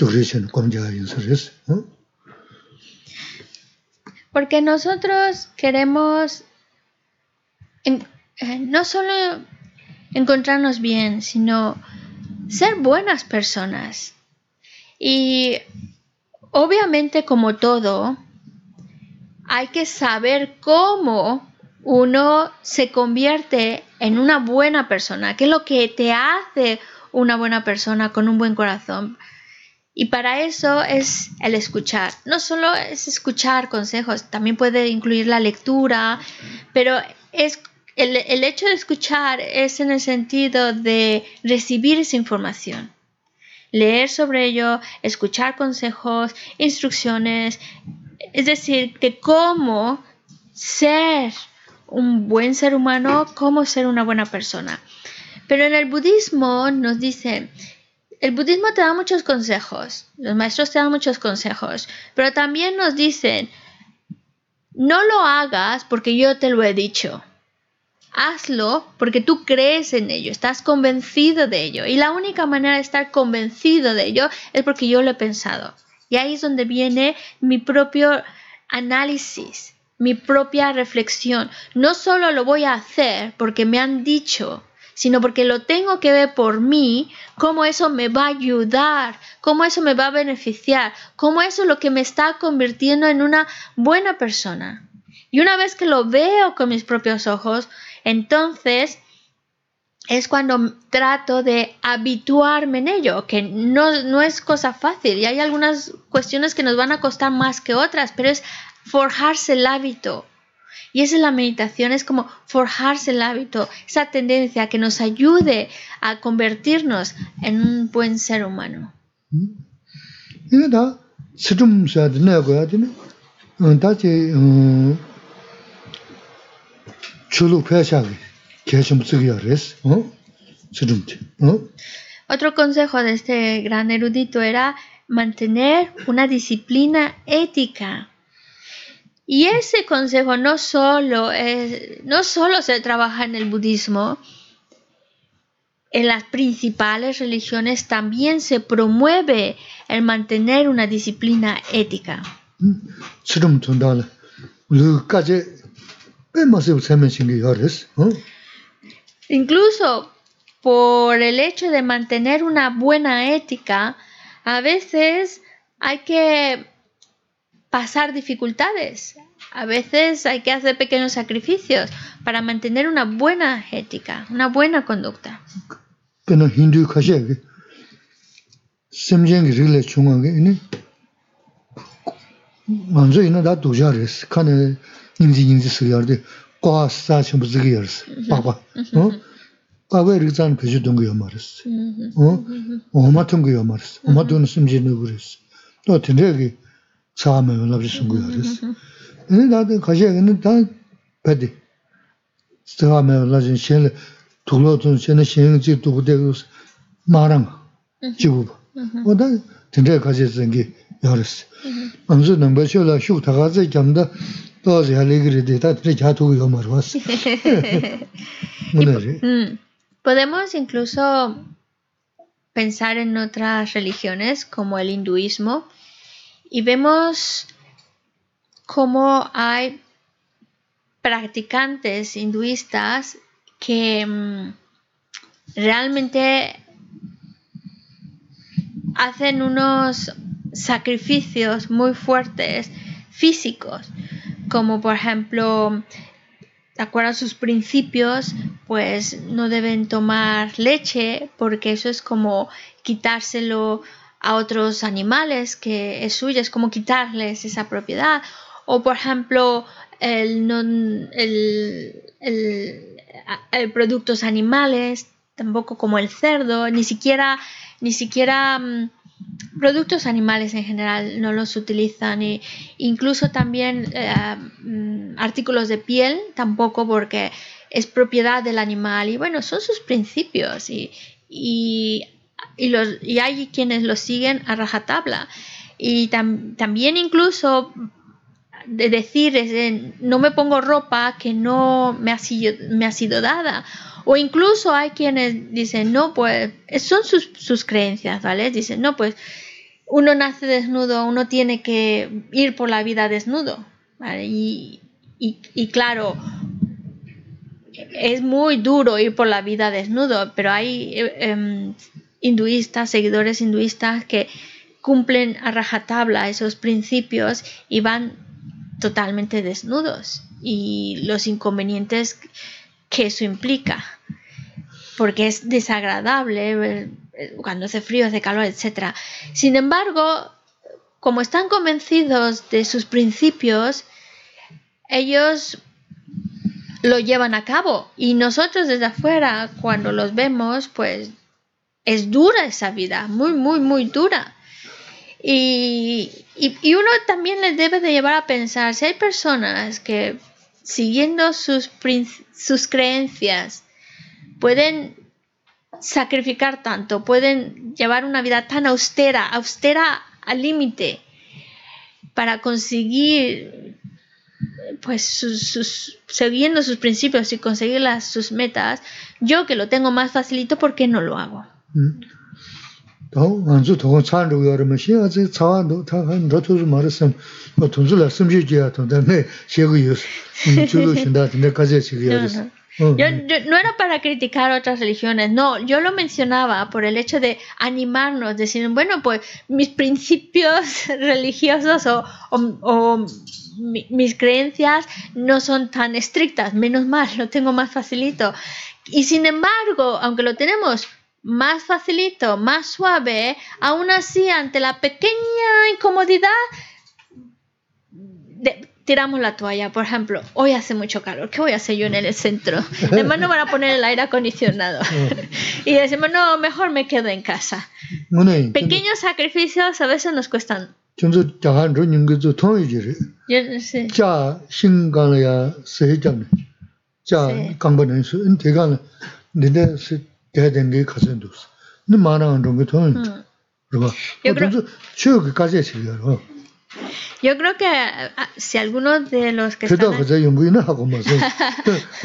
nē, yīn. Porque nosotros queremos en, eh, no solo encontrarnos bien, sino ser buenas personas. Y obviamente como todo, hay que saber cómo uno se convierte en una buena persona, qué es lo que te hace una buena persona con un buen corazón. Y para eso es el escuchar. No solo es escuchar consejos, también puede incluir la lectura, pero es el, el hecho de escuchar es en el sentido de recibir esa información. Leer sobre ello, escuchar consejos, instrucciones, es decir, que cómo ser un buen ser humano, cómo ser una buena persona. Pero en el budismo nos dice, el budismo te da muchos consejos, los maestros te dan muchos consejos, pero también nos dicen, no lo hagas porque yo te lo he dicho. Hazlo porque tú crees en ello, estás convencido de ello. Y la única manera de estar convencido de ello es porque yo lo he pensado. Y ahí es donde viene mi propio análisis, mi propia reflexión. No solo lo voy a hacer porque me han dicho, sino porque lo tengo que ver por mí, cómo eso me va a ayudar, cómo eso me va a beneficiar, cómo eso es lo que me está convirtiendo en una buena persona. Y una vez que lo veo con mis propios ojos, entonces es cuando trato de habituarme en ello, que no, no es cosa fácil y hay algunas cuestiones que nos van a costar más que otras, pero es forjarse el hábito. Y esa es la meditación, es como forjarse el hábito, esa tendencia que nos ayude a convertirnos en un buen ser humano. Otro consejo de este gran erudito era mantener una disciplina ética. Y ese consejo no solo, no solo se trabaja en el budismo, en las principales religiones también se promueve el mantener una disciplina ética. 좀 준다라 우리까지 빼마서 세면 신기야 그랬어 어 Incluso por el hecho de mantener una buena ética, a veces hay que pasar dificultades. A veces hay que hacer pequeños sacrificios para mantener una buena ética, una buena conducta. 그는 힌두 가셔게 심정이 릴레 중앙에 이니 먼저 이나 다 도자레스 칸에 인지 인지 쓰여데 과사 좀 쓰기여스 봐봐 어 과거 리잔 그저 동거 말았어 어 오마튼 거 말았어 오마튼 심지는 그랬어 또 되게 사람을 연락이 쓴 거야 그랬어 이 나도 가셔게는 다 배디 사람을 연락이 신 도로든 신의 신지 도부대고 마랑 지부 어다 된대 가져선 게 열었어 먼저 넘버 쇼라 쇼 다가서 잠다 tōzi alegre de tā tri chātū yō. Podemos incluso pensar en otras religiones como el hinduismo y vemos cómo hay practicantes hinduistas que mm, realmente hacen unos sacrificios muy fuertes físicos como por ejemplo, de acuerdo a sus principios, pues no deben tomar leche porque eso es como quitárselo a otros animales que es suyo, es como quitarles esa propiedad. O por ejemplo, el, el, el, productos animales, tampoco como el cerdo, ni siquiera, ni siquiera mm, productos animales en general no los utilizan y incluso también eh, mm, artículos de piel tampoco porque es propiedad del animal y bueno son sus principios y, y, los, y hay quienes los siguen a rajatabla. Y también incluso de decir no me pongo ropa que no me ha sido, me ha sido dada o incluso hay quienes dicen, no, pues son sus, sus creencias, ¿vale? Dicen, no, pues uno nace desnudo, uno tiene que ir por la vida desnudo. Y, y, claro, es muy duro ir por la vida desnudo, pero hay eh, em, hinduistas, seguidores hinduistas que cumplen a rajatabla esos principios y van totalmente desnudos y los inconvenientes que eso implica, porque es desagradable eh, cuando hace frío, hace calor, etc. Sin embargo, como están convencidos de sus principios, ellos lo llevan a cabo y nosotros desde afuera, cuando los vemos, pues es dura esa vida, muy, muy, muy dura. Y, y, uno también les debe de llevar a pensar, si hay personas que siguiendo sus, sus creencias, pueden sacrificar tanto, pueden llevar una vida tan austera, austera al límite, para conseguir, pues, sus, siguiendo sus principios y conseguir sus metas, yo que lo tengo más facilito, ¿por qué no lo hago? Mm. Yo, yo, no era para criticar otras religiones, no, yo lo mencionaba por el hecho de animarnos, decir, bueno, pues mis principios religiosos o, o, o mi, mis creencias no son tan estrictas, menos mal, lo tengo más facilito. Y sin embargo, aunque lo tenemos más facilito, más suave, aún así ante la pequeña incomodidad tiramos la toalla. Por ejemplo, hoy hace mucho calor, ¿qué voy a hacer yo en el centro? Además no van a poner el aire acondicionado. y decimos, no, mejor me quedo en casa. Pequeños sacrificios a veces nos cuestan. Yo Yo creo, que ah, si algunos de los que están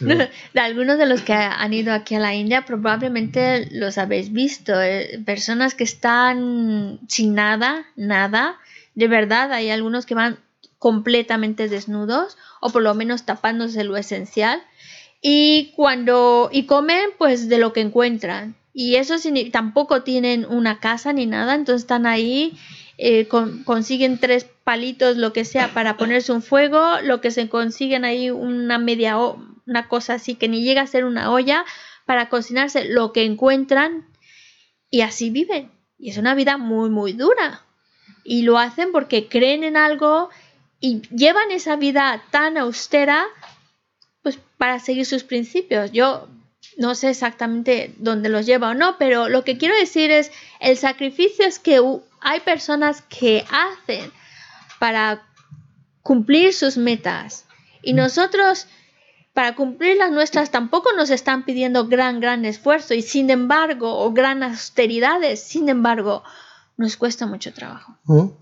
de algunos de los que han ido aquí a la India probablemente los habéis visto eh, personas que están sin nada nada. De verdad hay algunos que van completamente desnudos o por lo menos tapándose lo esencial y cuando y comen pues de lo que encuentran. Y eso tampoco tienen una casa ni nada entonces están ahí eh, consiguen tres palitos lo que sea para ponerse un fuego lo que se consiguen ahí una media una cosa así que ni llega a ser una olla para cocinarse lo que encuentran y así viven. Y es una vida muy muy dura. Y lo hacen porque creen en algo y llevan esa vida tan austera para seguir sus principios. Yo no sé exactamente dónde los lleva o no, pero lo que quiero decir es el sacrificio es que hay personas que hacen para cumplir sus metas y nosotros para cumplir las nuestras tampoco nos están pidiendo gran gran esfuerzo y sin embargo o gran austeridades, sin embargo nos cuesta mucho trabajo. Oh,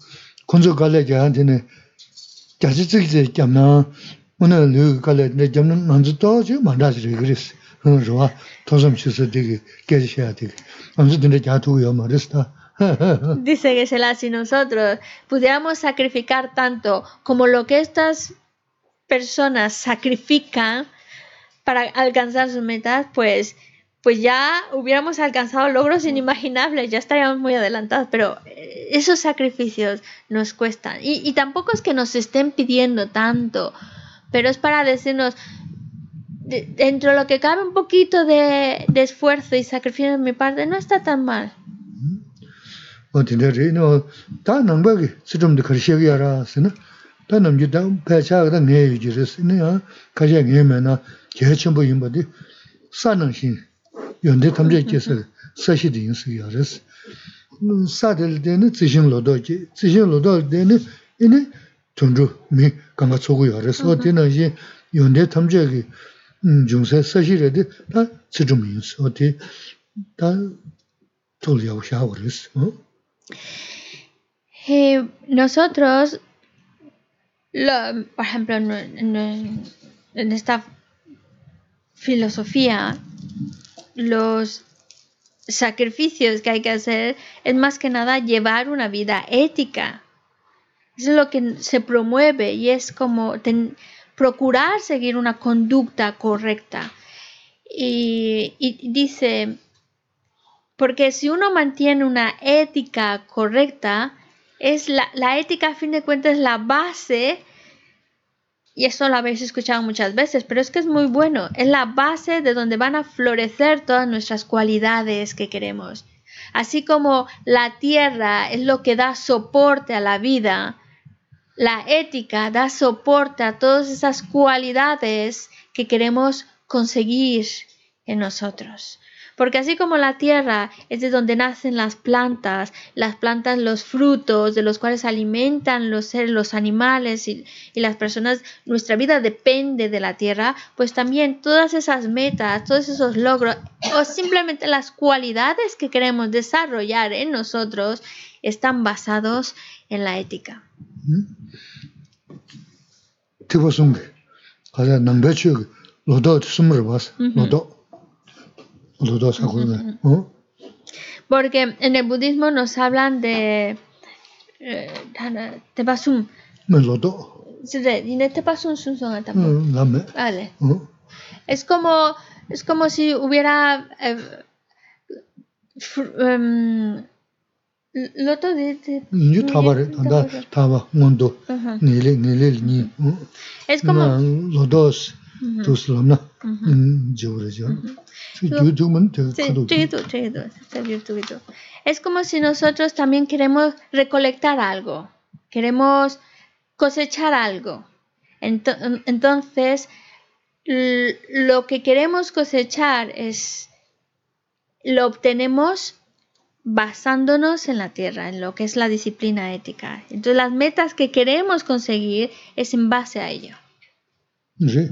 Dice que si nosotros pudiéramos sacrificar tanto como lo que estas personas sacrifican para alcanzar sus metas, pues, pues ya hubiéramos alcanzado logros inimaginables, ya estaríamos muy adelantados, pero eh, esos sacrificios nos cuestan. Y, y tampoco es que nos estén pidiendo tanto, pero es para decirnos, dentro de lo que cabe un poquito de, de esfuerzo y sacrificio de mi parte, no está tan mal. Mi kanga tsogu di yonde tamze ki, jungse re di, ta yin di, ta tol yaw sha nosotros, lo, por ejemplo, en, en- en esta filosofía, los sacrificios que hay que hacer es más que nada llevar una vida ética. Es lo que se promueve y es como procurar seguir una conducta correcta. Y, dice, porque si uno mantiene una ética correcta, es la ética a fin de cuentas es la base, y eso lo habéis escuchado muchas veces, pero es que es muy bueno, es la base de donde van a florecer todas nuestras cualidades que queremos. Así como la tierra es lo que da soporte a la vida, la ética da soporte a todas esas cualidades que queremos conseguir en nosotros. Porque así como la tierra es de donde nacen las plantas, las plantas los frutos de los cuales alimentan los seres, los animales y, y las personas, nuestra vida depende de la tierra, pues también todas esas metas, todos esos logros o simplemente las cualidades que queremos desarrollar en nosotros están basados en la ética. Tiba sumge, kaza nangba chu lodo sumra bas, lodo, lodo sakuna? Porque en el budismo nos hablan de eh, Tepasum. lodo, Tepasum sun son lame, Vale. Es como, es como si hubiera eh, fr- em, loto de, de- inju tabare, tanda taba, ngondo, Ajá. nile, nile, ni, o? Es como tus te Sí, kado. chiquito, chiquito, está bien chiquito. Es como si nosotros también queremos recolectar algo, queremos cosechar algo. Ento- Entonces, lo que queremos cosechar es, lo obtenemos basándonos en la tierra, en lo que es la disciplina ética. Entonces, las metas que queremos conseguir es en base a ello. ri.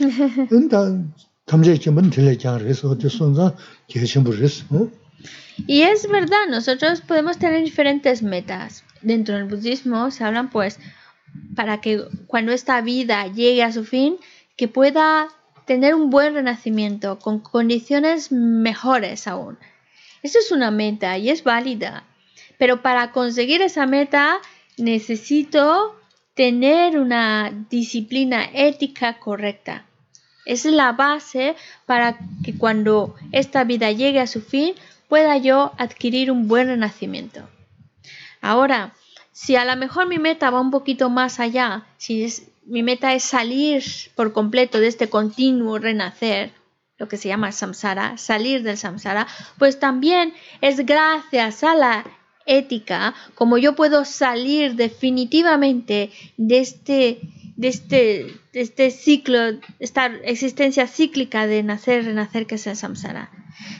Y es verdad, nosotros podemos tener diferentes metas. Dentro del budismo se hablan pues para que cuando esta vida llegue a su fin, que pueda tener un buen renacimiento con condiciones mejores aún. Eso es una meta y es válida. Pero para conseguir esa meta necesito tener una disciplina ética correcta es la base para que cuando esta vida llegue a su fin pueda yo adquirir un buen renacimiento. Ahora, si a lo mejor mi meta va un poquito más allá, si es- mi meta es salir por completo de este continuo renacer, lo que se llama samsara, salir del samsara, pues también es gracias a la ética como yo puedo salir definitivamente de este, de este, de este ciclo, esta existencia cíclica de nacer, renacer, que es el samsara.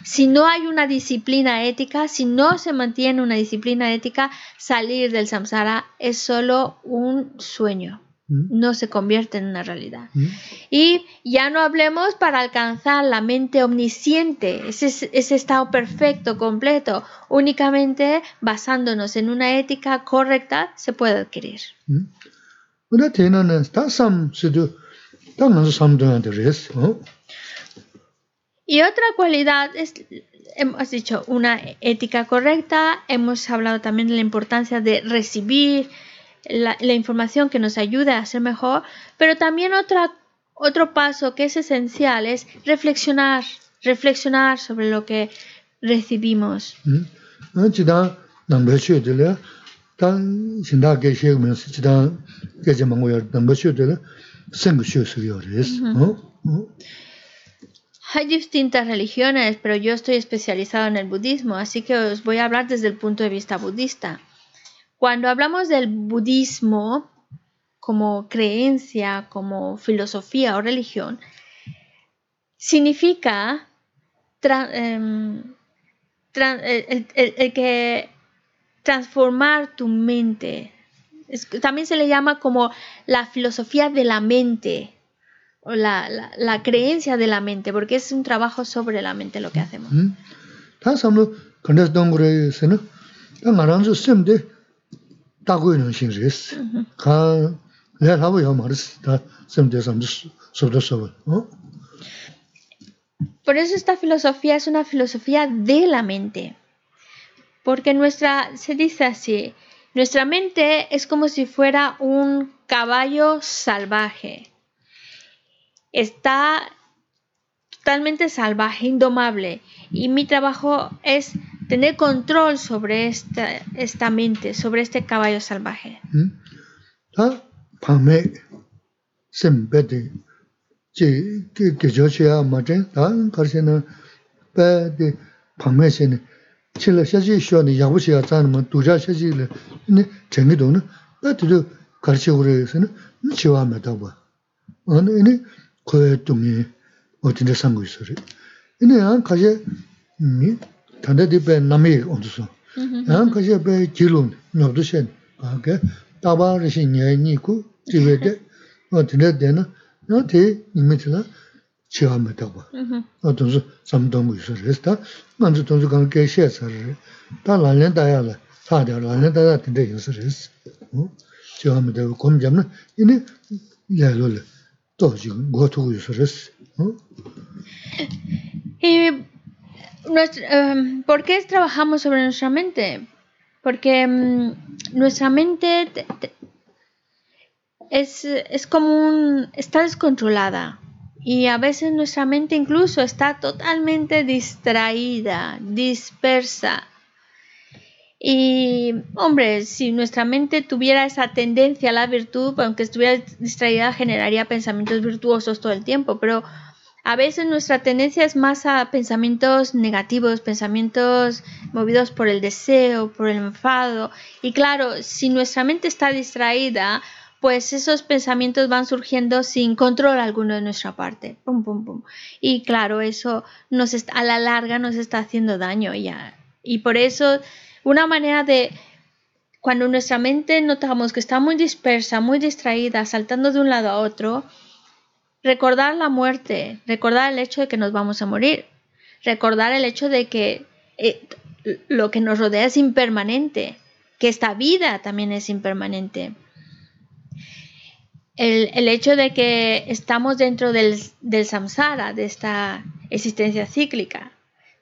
Si no hay una disciplina ética, si no se mantiene una disciplina ética, salir del samsara es solo un sueño. ¿Mm? no se convierte en una realidad. ¿Mm? Y ya no hablemos para alcanzar la mente omnisciente, ese, ese estado perfecto, completo, únicamente basándonos en una ética correcta se puede adquirir. 음. Y otra cualidad es, hemos dicho, una ética correcta, hemos hablado también de la importancia de recibir la, información que nos ayuda a ser mejor, pero también otra, otro paso que es esencial es reflexionar, reflexionar sobre lo que recibimos. Mm. 어 지다 남배셔들 다 신다 계시면서 지다 계제 망고야 남배셔들 생구셔서요 그랬어. 어? 어? Hay distintas religiones, pero yo estoy especializado en el budismo, así que os voy a hablar desde el punto de vista budista. Cuando hablamos del budismo como creencia, como filosofía o religión, significa tra- em, tra- el, el- el que transformar tu mente. También se le llama como la filosofía de la mente o la, la, creencia de la mente, porque es un trabajo sobre la mente lo que hacemos. Por eso esta filosofía es una filosofía de la mente. Porque nuestra, se dice así, nuestra mente es como si fuera un caballo salvaje. Está totalmente salvaje, indomable. Y mi trabajo es tener control sobre esta, esta mente, sobre este caballo salvaje. 음. chila shachi shio ni yangbu shiya tsani ma duja shachi ili ni chengi do na na tido karchi uri isi na ni chiwa me tagwa ana ini kuya dungi o tinda sangu isi ri ini yang kashi ni tanda di bay nami ondu su yang kashi bay jilu nyabdu shen ka taba rishi nyay ni ku jiwe de. O tinda de na na ti nimi tila chiwa me em, ¿por qué trabajamos sobre nuestra mente? Porque em, nuestra mente es, es como un, está descontrolada. Y a veces nuestra mente incluso está totalmente distraída, dispersa. Y, hombre, si nuestra mente tuviera esa tendencia a la virtud, aunque estuviera distraída, generaría pensamientos virtuosos todo el tiempo. Pero a veces nuestra tendencia es más a pensamientos negativos, pensamientos movidos por el deseo, por el enfado. Y claro, si nuestra mente está distraída, pues esos pensamientos van surgiendo sin control alguno de nuestra parte. Pum, pum, pum. Y claro, eso nos a la larga nos está haciendo daño ya. Y por eso, una manera de cuando nuestra mente notamos que está muy dispersa, muy distraída, saltando de un lado a otro, recordar la muerte, recordar el hecho de que nos vamos a morir, recordar el hecho de que eh, lo que nos rodea es impermanente, que esta vida también es impermanente. El, hecho de que estamos dentro del, del samsara, de esta existencia cíclica.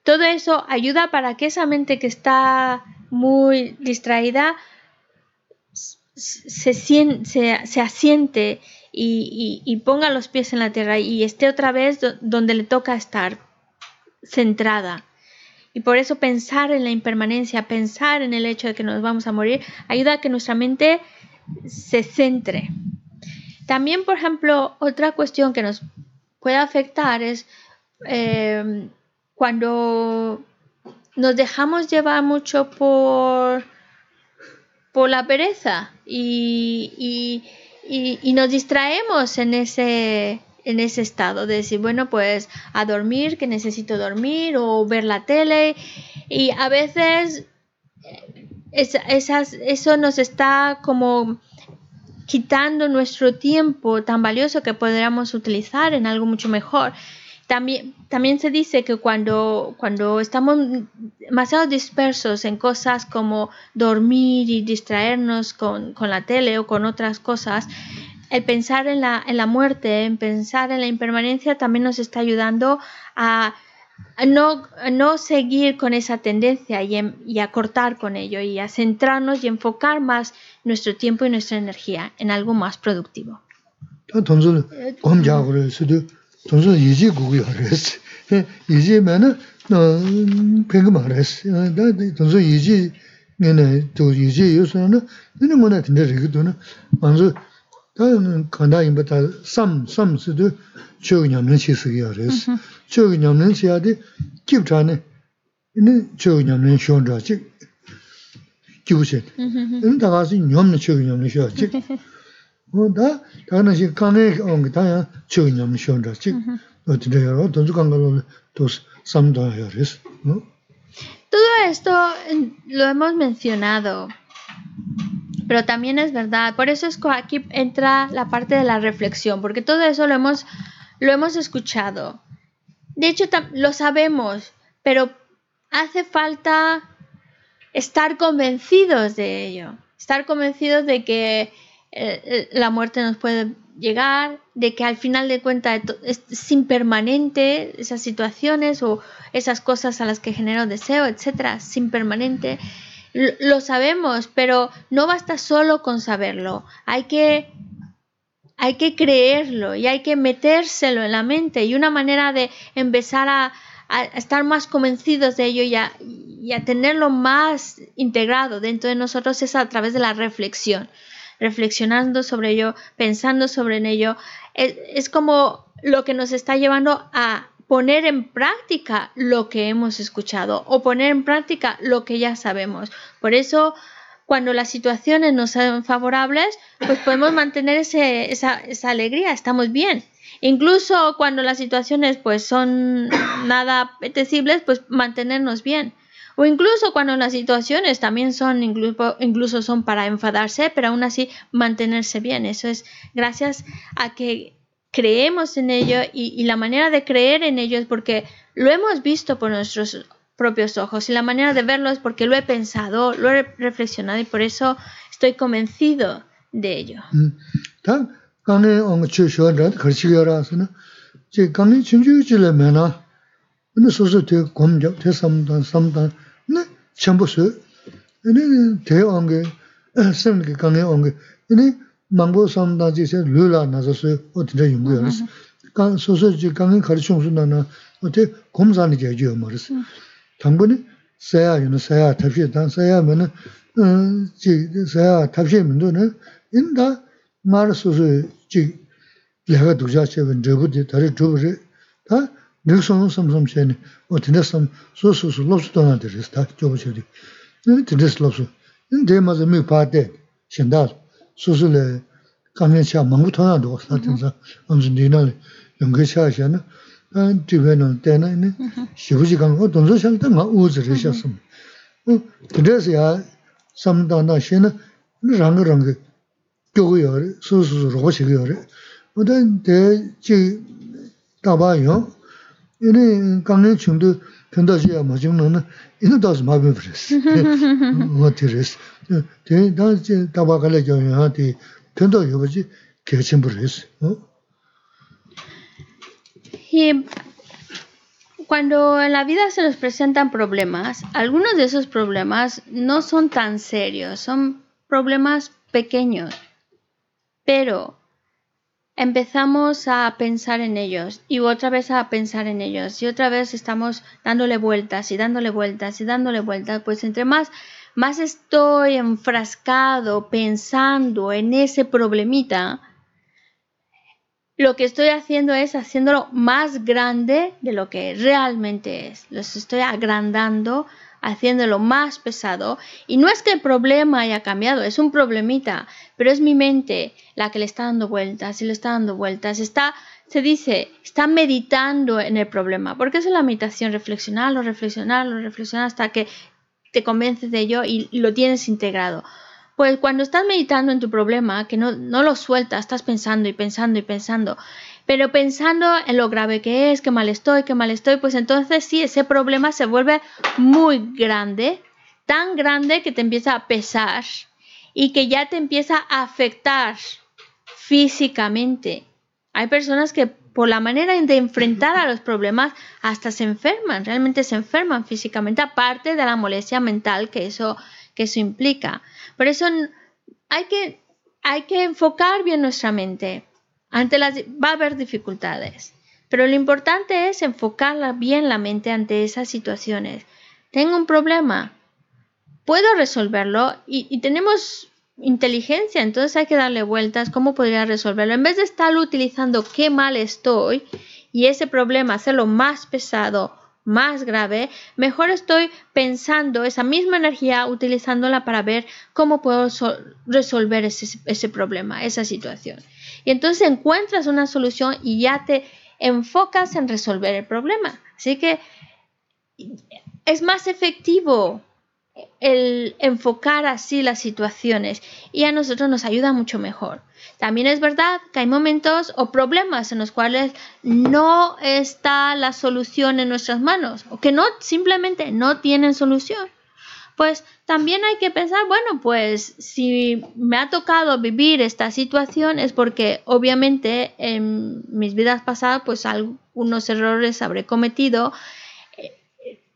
Todo eso ayuda para que esa mente que está muy distraída se, sien- se, se asiente y, ponga los pies en la tierra y esté otra vez do- donde le toca estar, centrada. Y por eso pensar en la impermanencia, pensar en el hecho de que nos vamos a morir, ayuda a que nuestra mente se centre. También, por ejemplo, otra cuestión que nos puede afectar es eh, cuando nos dejamos llevar mucho por, por la pereza y, y- y- nos distraemos en ese, en ese estado de decir, bueno, pues a dormir, que necesito dormir o ver la tele. Y a veces eh, es- esas, eso nos está como quitando nuestro tiempo tan valioso que podríamos utilizar en algo mucho mejor. También, también se dice que cuando, cuando estamos demasiado dispersos en cosas como dormir y distraernos con, con la tele o con otras cosas, el pensar en la, en la muerte, en pensar en la impermanencia también nos está ayudando a no, no seguir con esa tendencia y, y, a cortar con ello y a centrarnos y enfocar más nuestro tiempo y nuestra energía en algo más productivo. Nyamlin shion chik. Da, daga na shi kane ongi ta ya chög nyamlin shion zha chik. Dine ya ro, donzu kanga lo dos sam da ya res. Todo esto lo hemos mencionado. Pero también es verdad, por eso es que aquí entra la parte de la reflexión, porque todo eso lo hemos lo hemos escuchado. De hecho, lo sabemos, pero hace falta estar convencidos de ello. Estar convencidos de que eh, eh, la muerte nos puede llegar, de que al final de cuentas es impermanente esas situaciones o esas cosas a las que genero deseo, etcétera, es impermanente. Lo sabemos, pero no basta solo con saberlo. Hay que hay que creerlo y hay que metérselo en la mente y una manera de empezar a, estar más convencidos de ello y a, tenerlo más integrado dentro de nosotros es a través de la reflexión, reflexionando sobre ello, pensando sobre ello. es como lo que nos está llevando a poner en práctica lo que hemos escuchado o poner en práctica lo que ya sabemos. Por eso cuando las situaciones no son favorables, pues podemos mantener esa, alegría, estamos bien. Incluso cuando las situaciones pues son nada apetecibles, pues mantenernos bien. O incluso cuando las situaciones también son incluso, son para enfadarse, pero aún así mantenerse bien. Eso es gracias a que creemos en ello y, y la manera de creer en ello es porque lo hemos visto por nuestros propios ojos y la manera de verlo es porque lo he pensado, lo he reflexionado y por eso estoy convencido de ello. 당분이 세야 유는 세야 탑시 단 세야면은 어지 세야 탑시 민도는 인다 말소서 지 내가 두자체는 저부터 다리 두부리 다 늘송 섬섬체네 어떻게 섬 소소소 로스도 안 되겠어 다 저부셔디 네 되겠어 로스 근데 맞아 미 파데 신다 소소래 강연차 망부터나도 사든서 엄청 니나 연구차샤는 tīwē 때는 yā rī, sū sū sū rōgō shī yā rī. O tā tē jī tāpā yā, yā kāngi chūndu pēndā shī yā mā chūng nā na yā tā sū mā bī rīs. Ngā tērēs. Tē tā jī tāpā kālā yā yā tī pēndā yā bā jī kē chīmbu rīs. Y cuando en la vida se nos presentan problemas, algunos de esos problemas no son tan serios, son problemas pequeños, pero empezamos a pensar en ellos y otra vez a pensar en ellos y otra vez estamos dándole vueltas y dándole vueltas y dándole vueltas, pues entre más más estoy enfrascado pensando en ese problemita, lo que estoy haciendo es haciéndolo más grande de lo que realmente es. Los estoy agrandando, haciéndolo más pesado. Y no es que el problema haya cambiado, es un problemita, pero es mi mente la que le está dando vueltas y le está dando vueltas. Está, se dice, está meditando en el problema. Porque es la meditación, reflexionarlo, reflexionarlo, reflexionar hasta que te convences de ello y lo tienes integrado. Pues cuando estás meditando en tu problema, que no, no lo sueltas, estás pensando y pensando y pensando, pero pensando en lo grave que es, que mal estoy, que mal estoy, pues entonces sí, ese problema se vuelve muy grande, tan grande que te empieza a pesar y que ya te empieza a afectar físicamente. Hay personas que por la manera de enfrentar a los problemas hasta se enferman, realmente se enferman físicamente, aparte de la molestia mental que eso, que eso implica. Por eso hay que, hay que enfocar bien nuestra mente. Ante las, va a haber dificultades, pero lo importante es enfocarla bien la mente ante esas situaciones. Tengo un problema, puedo resolverlo y, tenemos inteligencia, entonces hay que darle vueltas, ¿cómo podría resolverlo? En vez de estar utilizando qué mal estoy y ese problema hacerlo más pesado, más grave, mejor estoy pensando esa misma energía, utilizándola para ver cómo puedo resolver ese, ese problema, esa situación. Y entonces encuentras una solución y ya te enfocas en resolver el problema. Así que es más efectivo el enfocar así las situaciones y a nosotros nos ayuda mucho mejor. También es verdad que hay momentos o problemas en los cuales no está la solución en nuestras manos o que no simplemente no tienen solución pues también hay que pensar, bueno, pues si me ha tocado vivir esta situación es porque obviamente en mis vidas pasadas pues algunos errores habré cometido.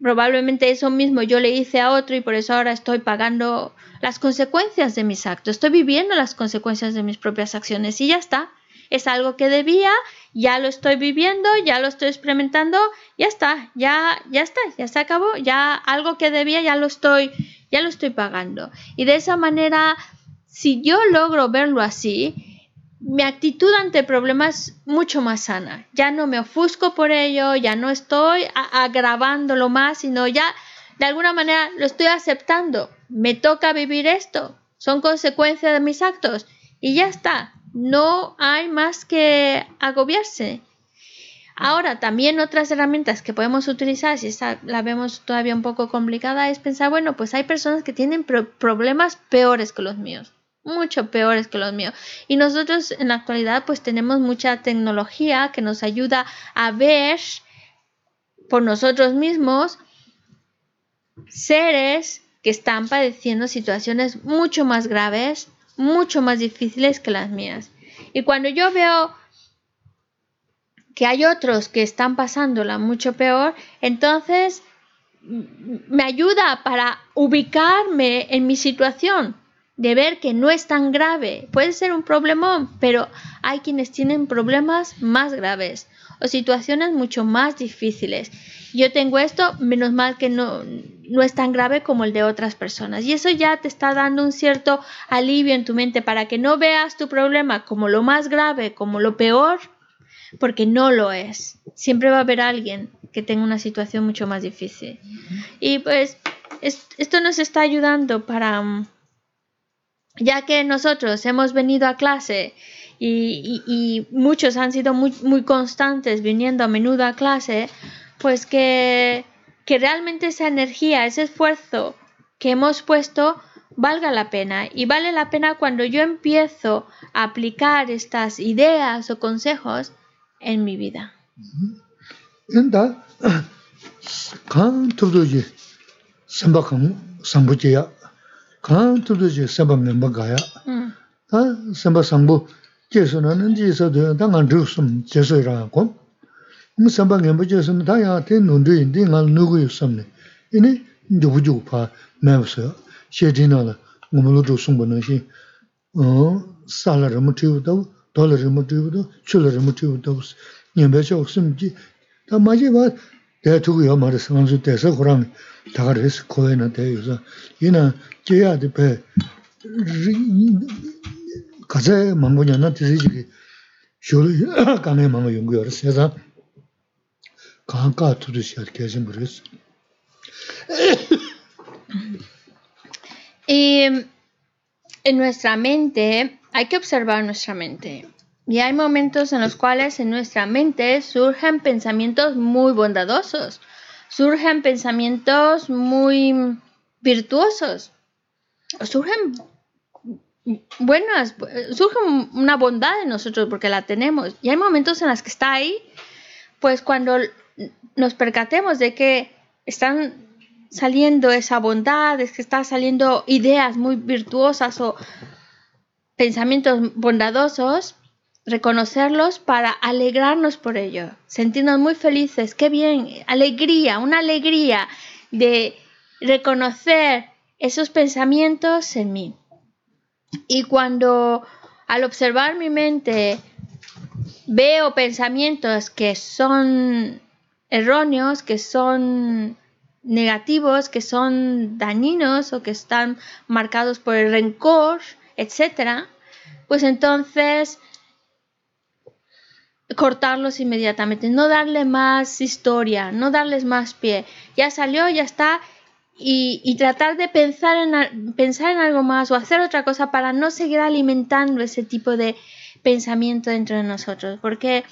Probablemente eso mismo yo le hice a otro y por eso ahora estoy pagando las consecuencias de mis actos, estoy viviendo las consecuencias de mis propias acciones y ya está. Es algo que debía ya lo estoy viviendo, ya lo estoy experimentando, ya está, ya, ya está, ya se acabó, ya algo que debía ya lo estoy, ya lo estoy pagando. Y de esa manera, si yo logro verlo así, mi actitud ante problemas mucho más sana. Ya no me ofusco por ello, ya no estoy agravándolo más, sino ya de alguna manera lo estoy aceptando. Me toca vivir esto, son consecuencias de mis actos y ya está no hay más que agobiarse. Ahora, también otras herramientas que podemos utilizar, si la vemos todavía un poco complicada, es pensar, bueno, pues hay personas que tienen problemas peores que los míos, mucho peores que los míos. Y nosotros en la actualidad pues tenemos mucha tecnología que nos ayuda a ver por nosotros mismos seres que están padeciendo situaciones mucho más graves mucho más difíciles que las mías. Y cuando yo veo que hay otros que están pasándola mucho peor, entonces me ayuda para ubicarme en mi situación, de ver que no es tan grave. Puede ser un problemón, pero hay quienes tienen problemas más graves o situaciones mucho más difíciles. Yo tengo esto, menos mal que no, no es tan grave como el de otras personas. Y eso ya te está dando un cierto alivio en tu mente para que no veas tu problema como lo más grave, como lo peor, porque no lo es. Siempre va a haber alguien que tenga una situación mucho más difícil. Y pues esto nos está ayudando para, mm, ya que nosotros hemos venido a clase y, muchos han sido muy, constantes viniendo a menudo a clase, pues que que realmente esa energía, ese esfuerzo que hemos puesto valga la pena. Y vale la pena cuando yo empiezo a aplicar estas ideas o consejos en mi vida. kāng tūdhū jī sēmbā mēmbā gāyā, tā sēmbā sāmbū jēsū nā nā jī sā tuyā, tā ngā rūk sūm jēsū irā yā kōm, ngā sēmbā mēmbā jēsū mē tā yā tē nūndū yī, tē ngā nū gu yū sām nē, inī yubu yubu pā mēmbā sā yā, xē tī nā lā ngā mā lū rūk sūm bā nā xī, sā lā rā mū tī wu tawu, tō lā rā mū tī wu tawu, chū lā rā mū tī wu tawu, nyēmbā chā wak sūm jī, tā mā jī bā tē tū gu yā mā rā sā, ngā sū tē sā khurā ngā, yā rā sā y en nuestra mente hay que observar nuestra mente. Y hay momentos en los cuales en nuestra mente surgen pensamientos muy bondadosos, surgen pensamientos muy virtuosos, surgen buenas, surge una bondad en nosotros porque la tenemos. Y hay momentos en los que está ahí, pues cuando nos percatemos de que están saliendo esa bondad, es que están saliendo ideas muy virtuosas o pensamientos bondadosos, reconocerlos para alegrarnos por ello, sentirnos muy felices, qué bien, alegría, una alegría de reconocer esos pensamientos en mí. Y cuando al observar mi mente veo pensamientos que son erróneos, que son negativos, que son dañinos o que están marcados por el rencor, etc., pues entonces cortarlos inmediatamente, no darle más historia, no darles más pie. Ya salió, ya está, y, tratar de pensar en, pensar en algo más o hacer otra cosa para no seguir alimentando ese tipo de pensamiento dentro de nosotros, porque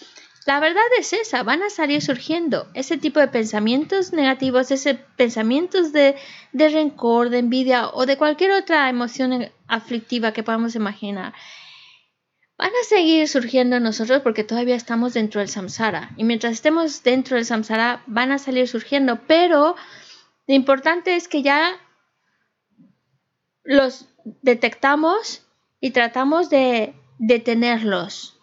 la verdad es esa, van a salir surgiendo ese tipo de pensamientos negativos, ese pensamientos de, de rencor, de envidia o de cualquier otra emoción aflictiva que podamos imaginar. Van a seguir surgiendo en nosotros porque todavía estamos dentro del samsara. Y mientras estemos dentro del samsara, van a salir surgiendo. Pero lo importante es que ya los detectamos y tratamos de detenerlos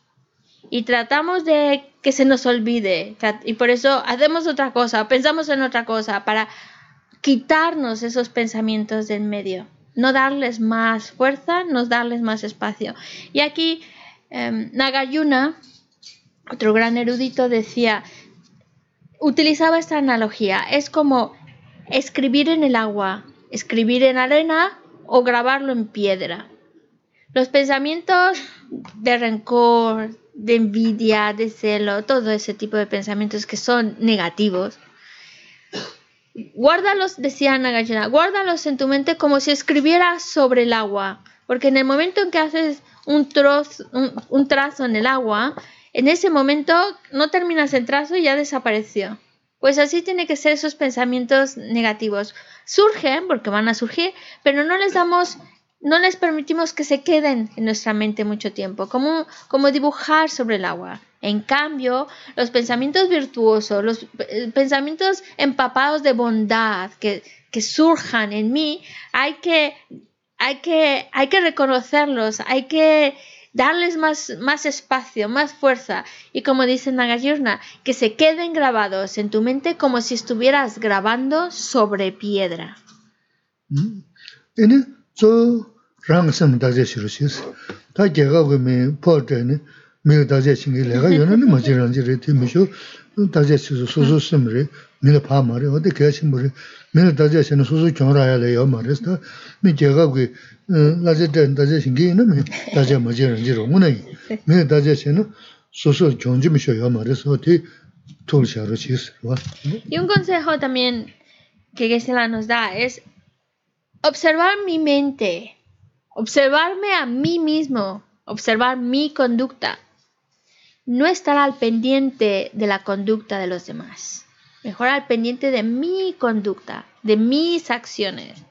y tratamos de que se nos olvide. Y por eso hacemos otra cosa, pensamos en otra cosa, para quitarnos esos pensamientos del medio. No darles más fuerza, no darles más espacio. Y aquí em, Nagayuna, otro gran erudito, decía, utilizaba esta analogía. Es como escribir en el agua, escribir en arena o grabarlo en piedra. Los pensamientos de rencor, de envidia, de celo, todo ese tipo de pensamientos que son negativos. Guárdalos, decía Nagarjuna, guárdalos en tu mente como si escribieras sobre el agua, porque en el momento en que haces un, trozo, un, trazo en el agua, en ese momento no terminas el trazo y ya desapareció. Pues así tiene que ser esos pensamientos negativos. Surgen, porque van a surgir, pero no les damos no les permitimos que se queden en nuestra mente mucho tiempo, como, dibujar sobre el agua. En cambio, los pensamientos virtuosos, los eh, pensamientos empapados de bondad que surjan en mí, hay que, hay, que, hay que reconocerlos, hay que darles más, más espacio, más fuerza. Y como dice Nagarjuna, que se queden grabados en tu mente como si estuvieras grabando sobre piedra. Y un consejo también que nos da es observar mi mente, Observarme a mí mismo, observar mi conducta. No estar al pendiente de la conducta de los demás. Mejor al pendiente de mi conducta, de mis acciones.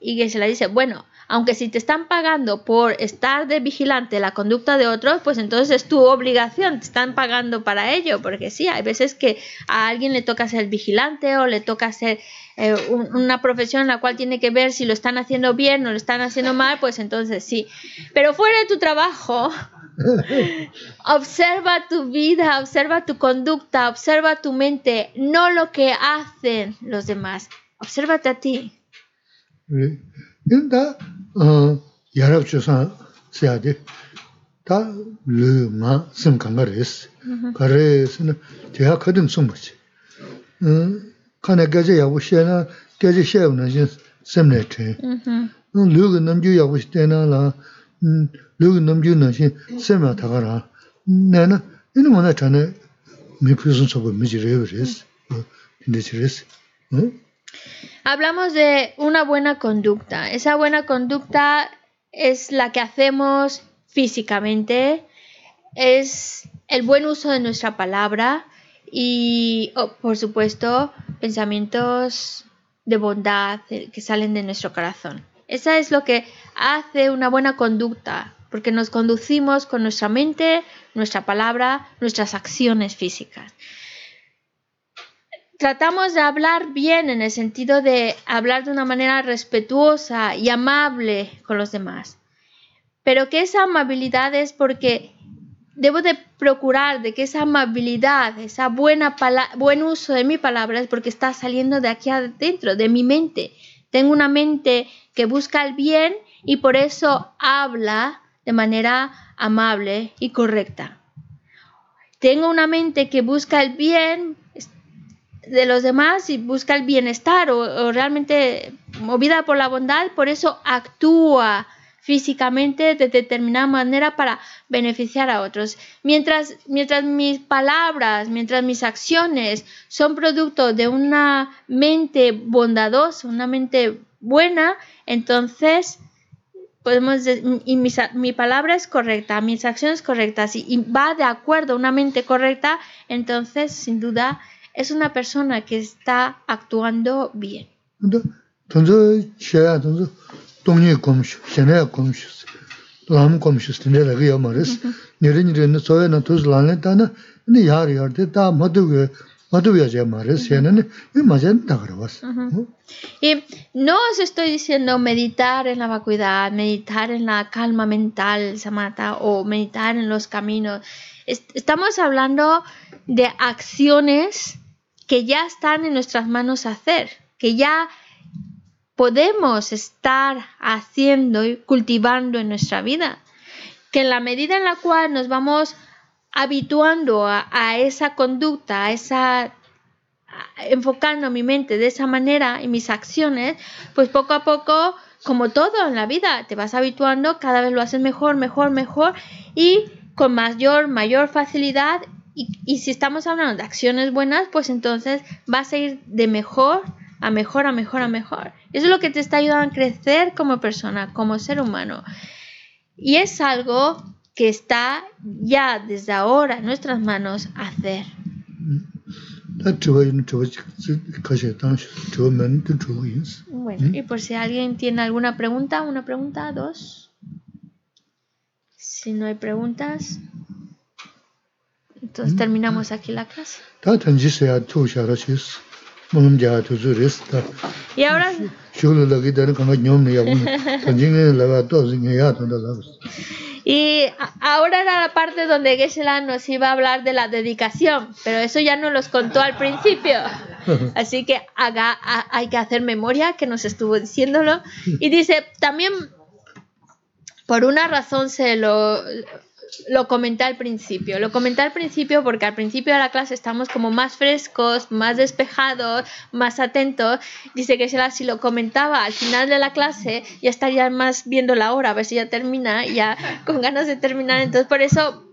Y que se le dice, bueno, aunque si te están pagando por estar de vigilante la conducta de otros, pues entonces es tu obligación, te están pagando para ello, porque sí, hay veces que a alguien le toca ser vigilante o le toca ser eh, una profesión en la cual tiene que ver si lo están haciendo bien o lo están haciendo mal, pues entonces sí. Pero fuera de tu trabajo, observa tu vida, observa tu conducta, observa tu mente, no lo que hacen los demás. Obsérvate a ti. 인다 Hablamos de una buena conducta. Esa buena conducta es la que hacemos físicamente, es el buen uso de nuestra palabra y, por supuesto, pensamientos de bondad que salen de nuestro corazón. Esa es lo que hace una buena conducta, porque nos conducimos con nuestra mente, nuestra palabra, nuestras acciones físicas. Tratamos de hablar bien en el sentido de hablar de una manera respetuosa y amable con los demás. Pero que esa amabilidad es porque debo de procurar de que esa amabilidad, esa buena buen uso de mi palabra es porque está saliendo de aquí adentro, de mi mente. Tengo una mente que busca el bien y por eso habla de manera amable y correcta. Tengo una mente que busca el bien de los demás y busca el bienestar o, realmente movida por la bondad, por eso actúa físicamente de determinada manera para beneficiar a otros. Mientras, mientras mis palabras, mientras mis acciones son producto de una mente bondadosa, una mente buena, entonces podemos y mi, palabra es correcta, mis acciones correctas y, va de acuerdo a una mente correcta, entonces sin duda es una persona que está actuando bien. Y no os estoy diciendo meditar en la vacuidad, meditar en la calma mental, Samata, o meditar en los caminos. Estamos hablando de acciones que ya están en nuestras manos hacer, que ya podemos estar haciendo y cultivando en nuestra vida. Que en la medida en la cual nos vamos habituando a, esa conducta, a esa enfocando mi mente de esa manera y mis acciones, pues poco a poco, como todo en la vida, te vas habituando, cada vez lo haces mejor, mejor, mejor y con mayor, mayor facilidad. Y, y si estamos hablando de acciones buenas, pues entonces vas a ir de mejor a mejor, a mejor, a mejor. Eso es lo que te está ayudando a crecer como persona, como ser humano. Y es algo que está ya desde ahora en nuestras manos hacer. Bueno, y por si alguien tiene alguna pregunta, una pregunta, dos. Si no hay preguntas, entonces terminamos aquí la clase. Y ahora y ahora era la parte donde geshe nos iba a hablar de la dedicación, pero eso ya nos los contó al principio. Así que haga, hay que hacer memoria que nos estuvo diciéndolo. Y dice, también por una razón se lo, lo comenté al principio. Lo comenté al principio porque al principio de la clase estamos como más frescos, más despejados, más atentos. Dice que si lo comentaba al final de la clase, ya estaría más viendo la hora, a ver si ya termina, ya con ganas de terminar. Entonces, por eso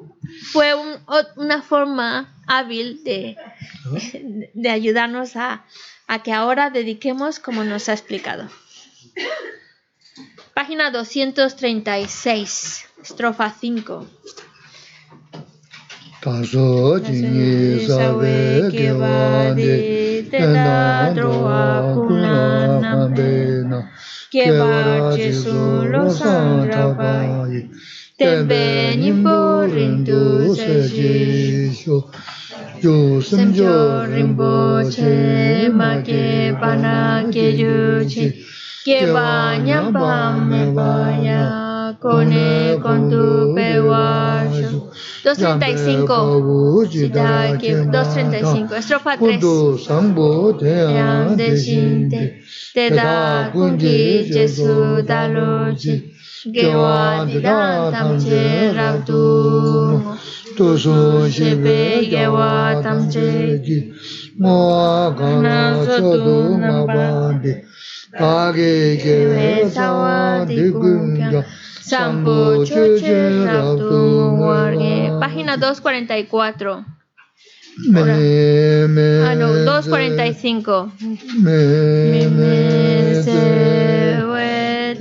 fue una forma hábil de, de ayudarnos a, a que ahora dediquemos como nos ha explicado. Página 236, estrofa 5. Taso jini sawe kewa de teta droa kuna nambena kewa jesu lo sandrapai tembe nimbo rindu se jisho yo semjo rimbo che ma ke pana ke yu che que me con tu peguayo. 235. Sida, que 235. Estrofa 3. de sinte, te da kundi Jesu daloji. Gewa di da tamche rabdu. Tu su shebe gewa tamche ji. Moa gana Página 244. ah, no, 245. Me, me, se,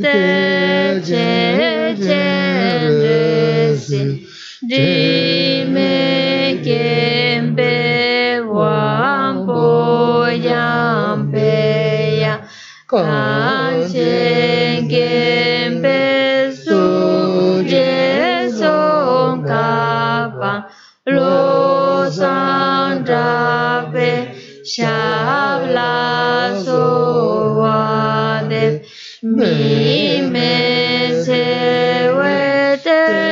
te, che, che, si, dime quién Shavlazoadev Mimesewedem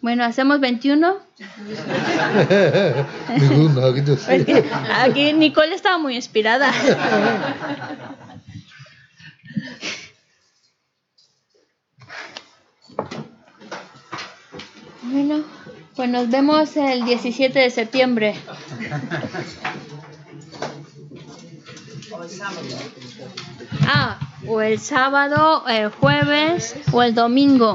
Bueno, hacemos 21. Aquí Nicole estaba muy inspirada. Bueno, pues nos vemos el 17 de septiembre. Ah, o el sábado, el jueves o el domingo.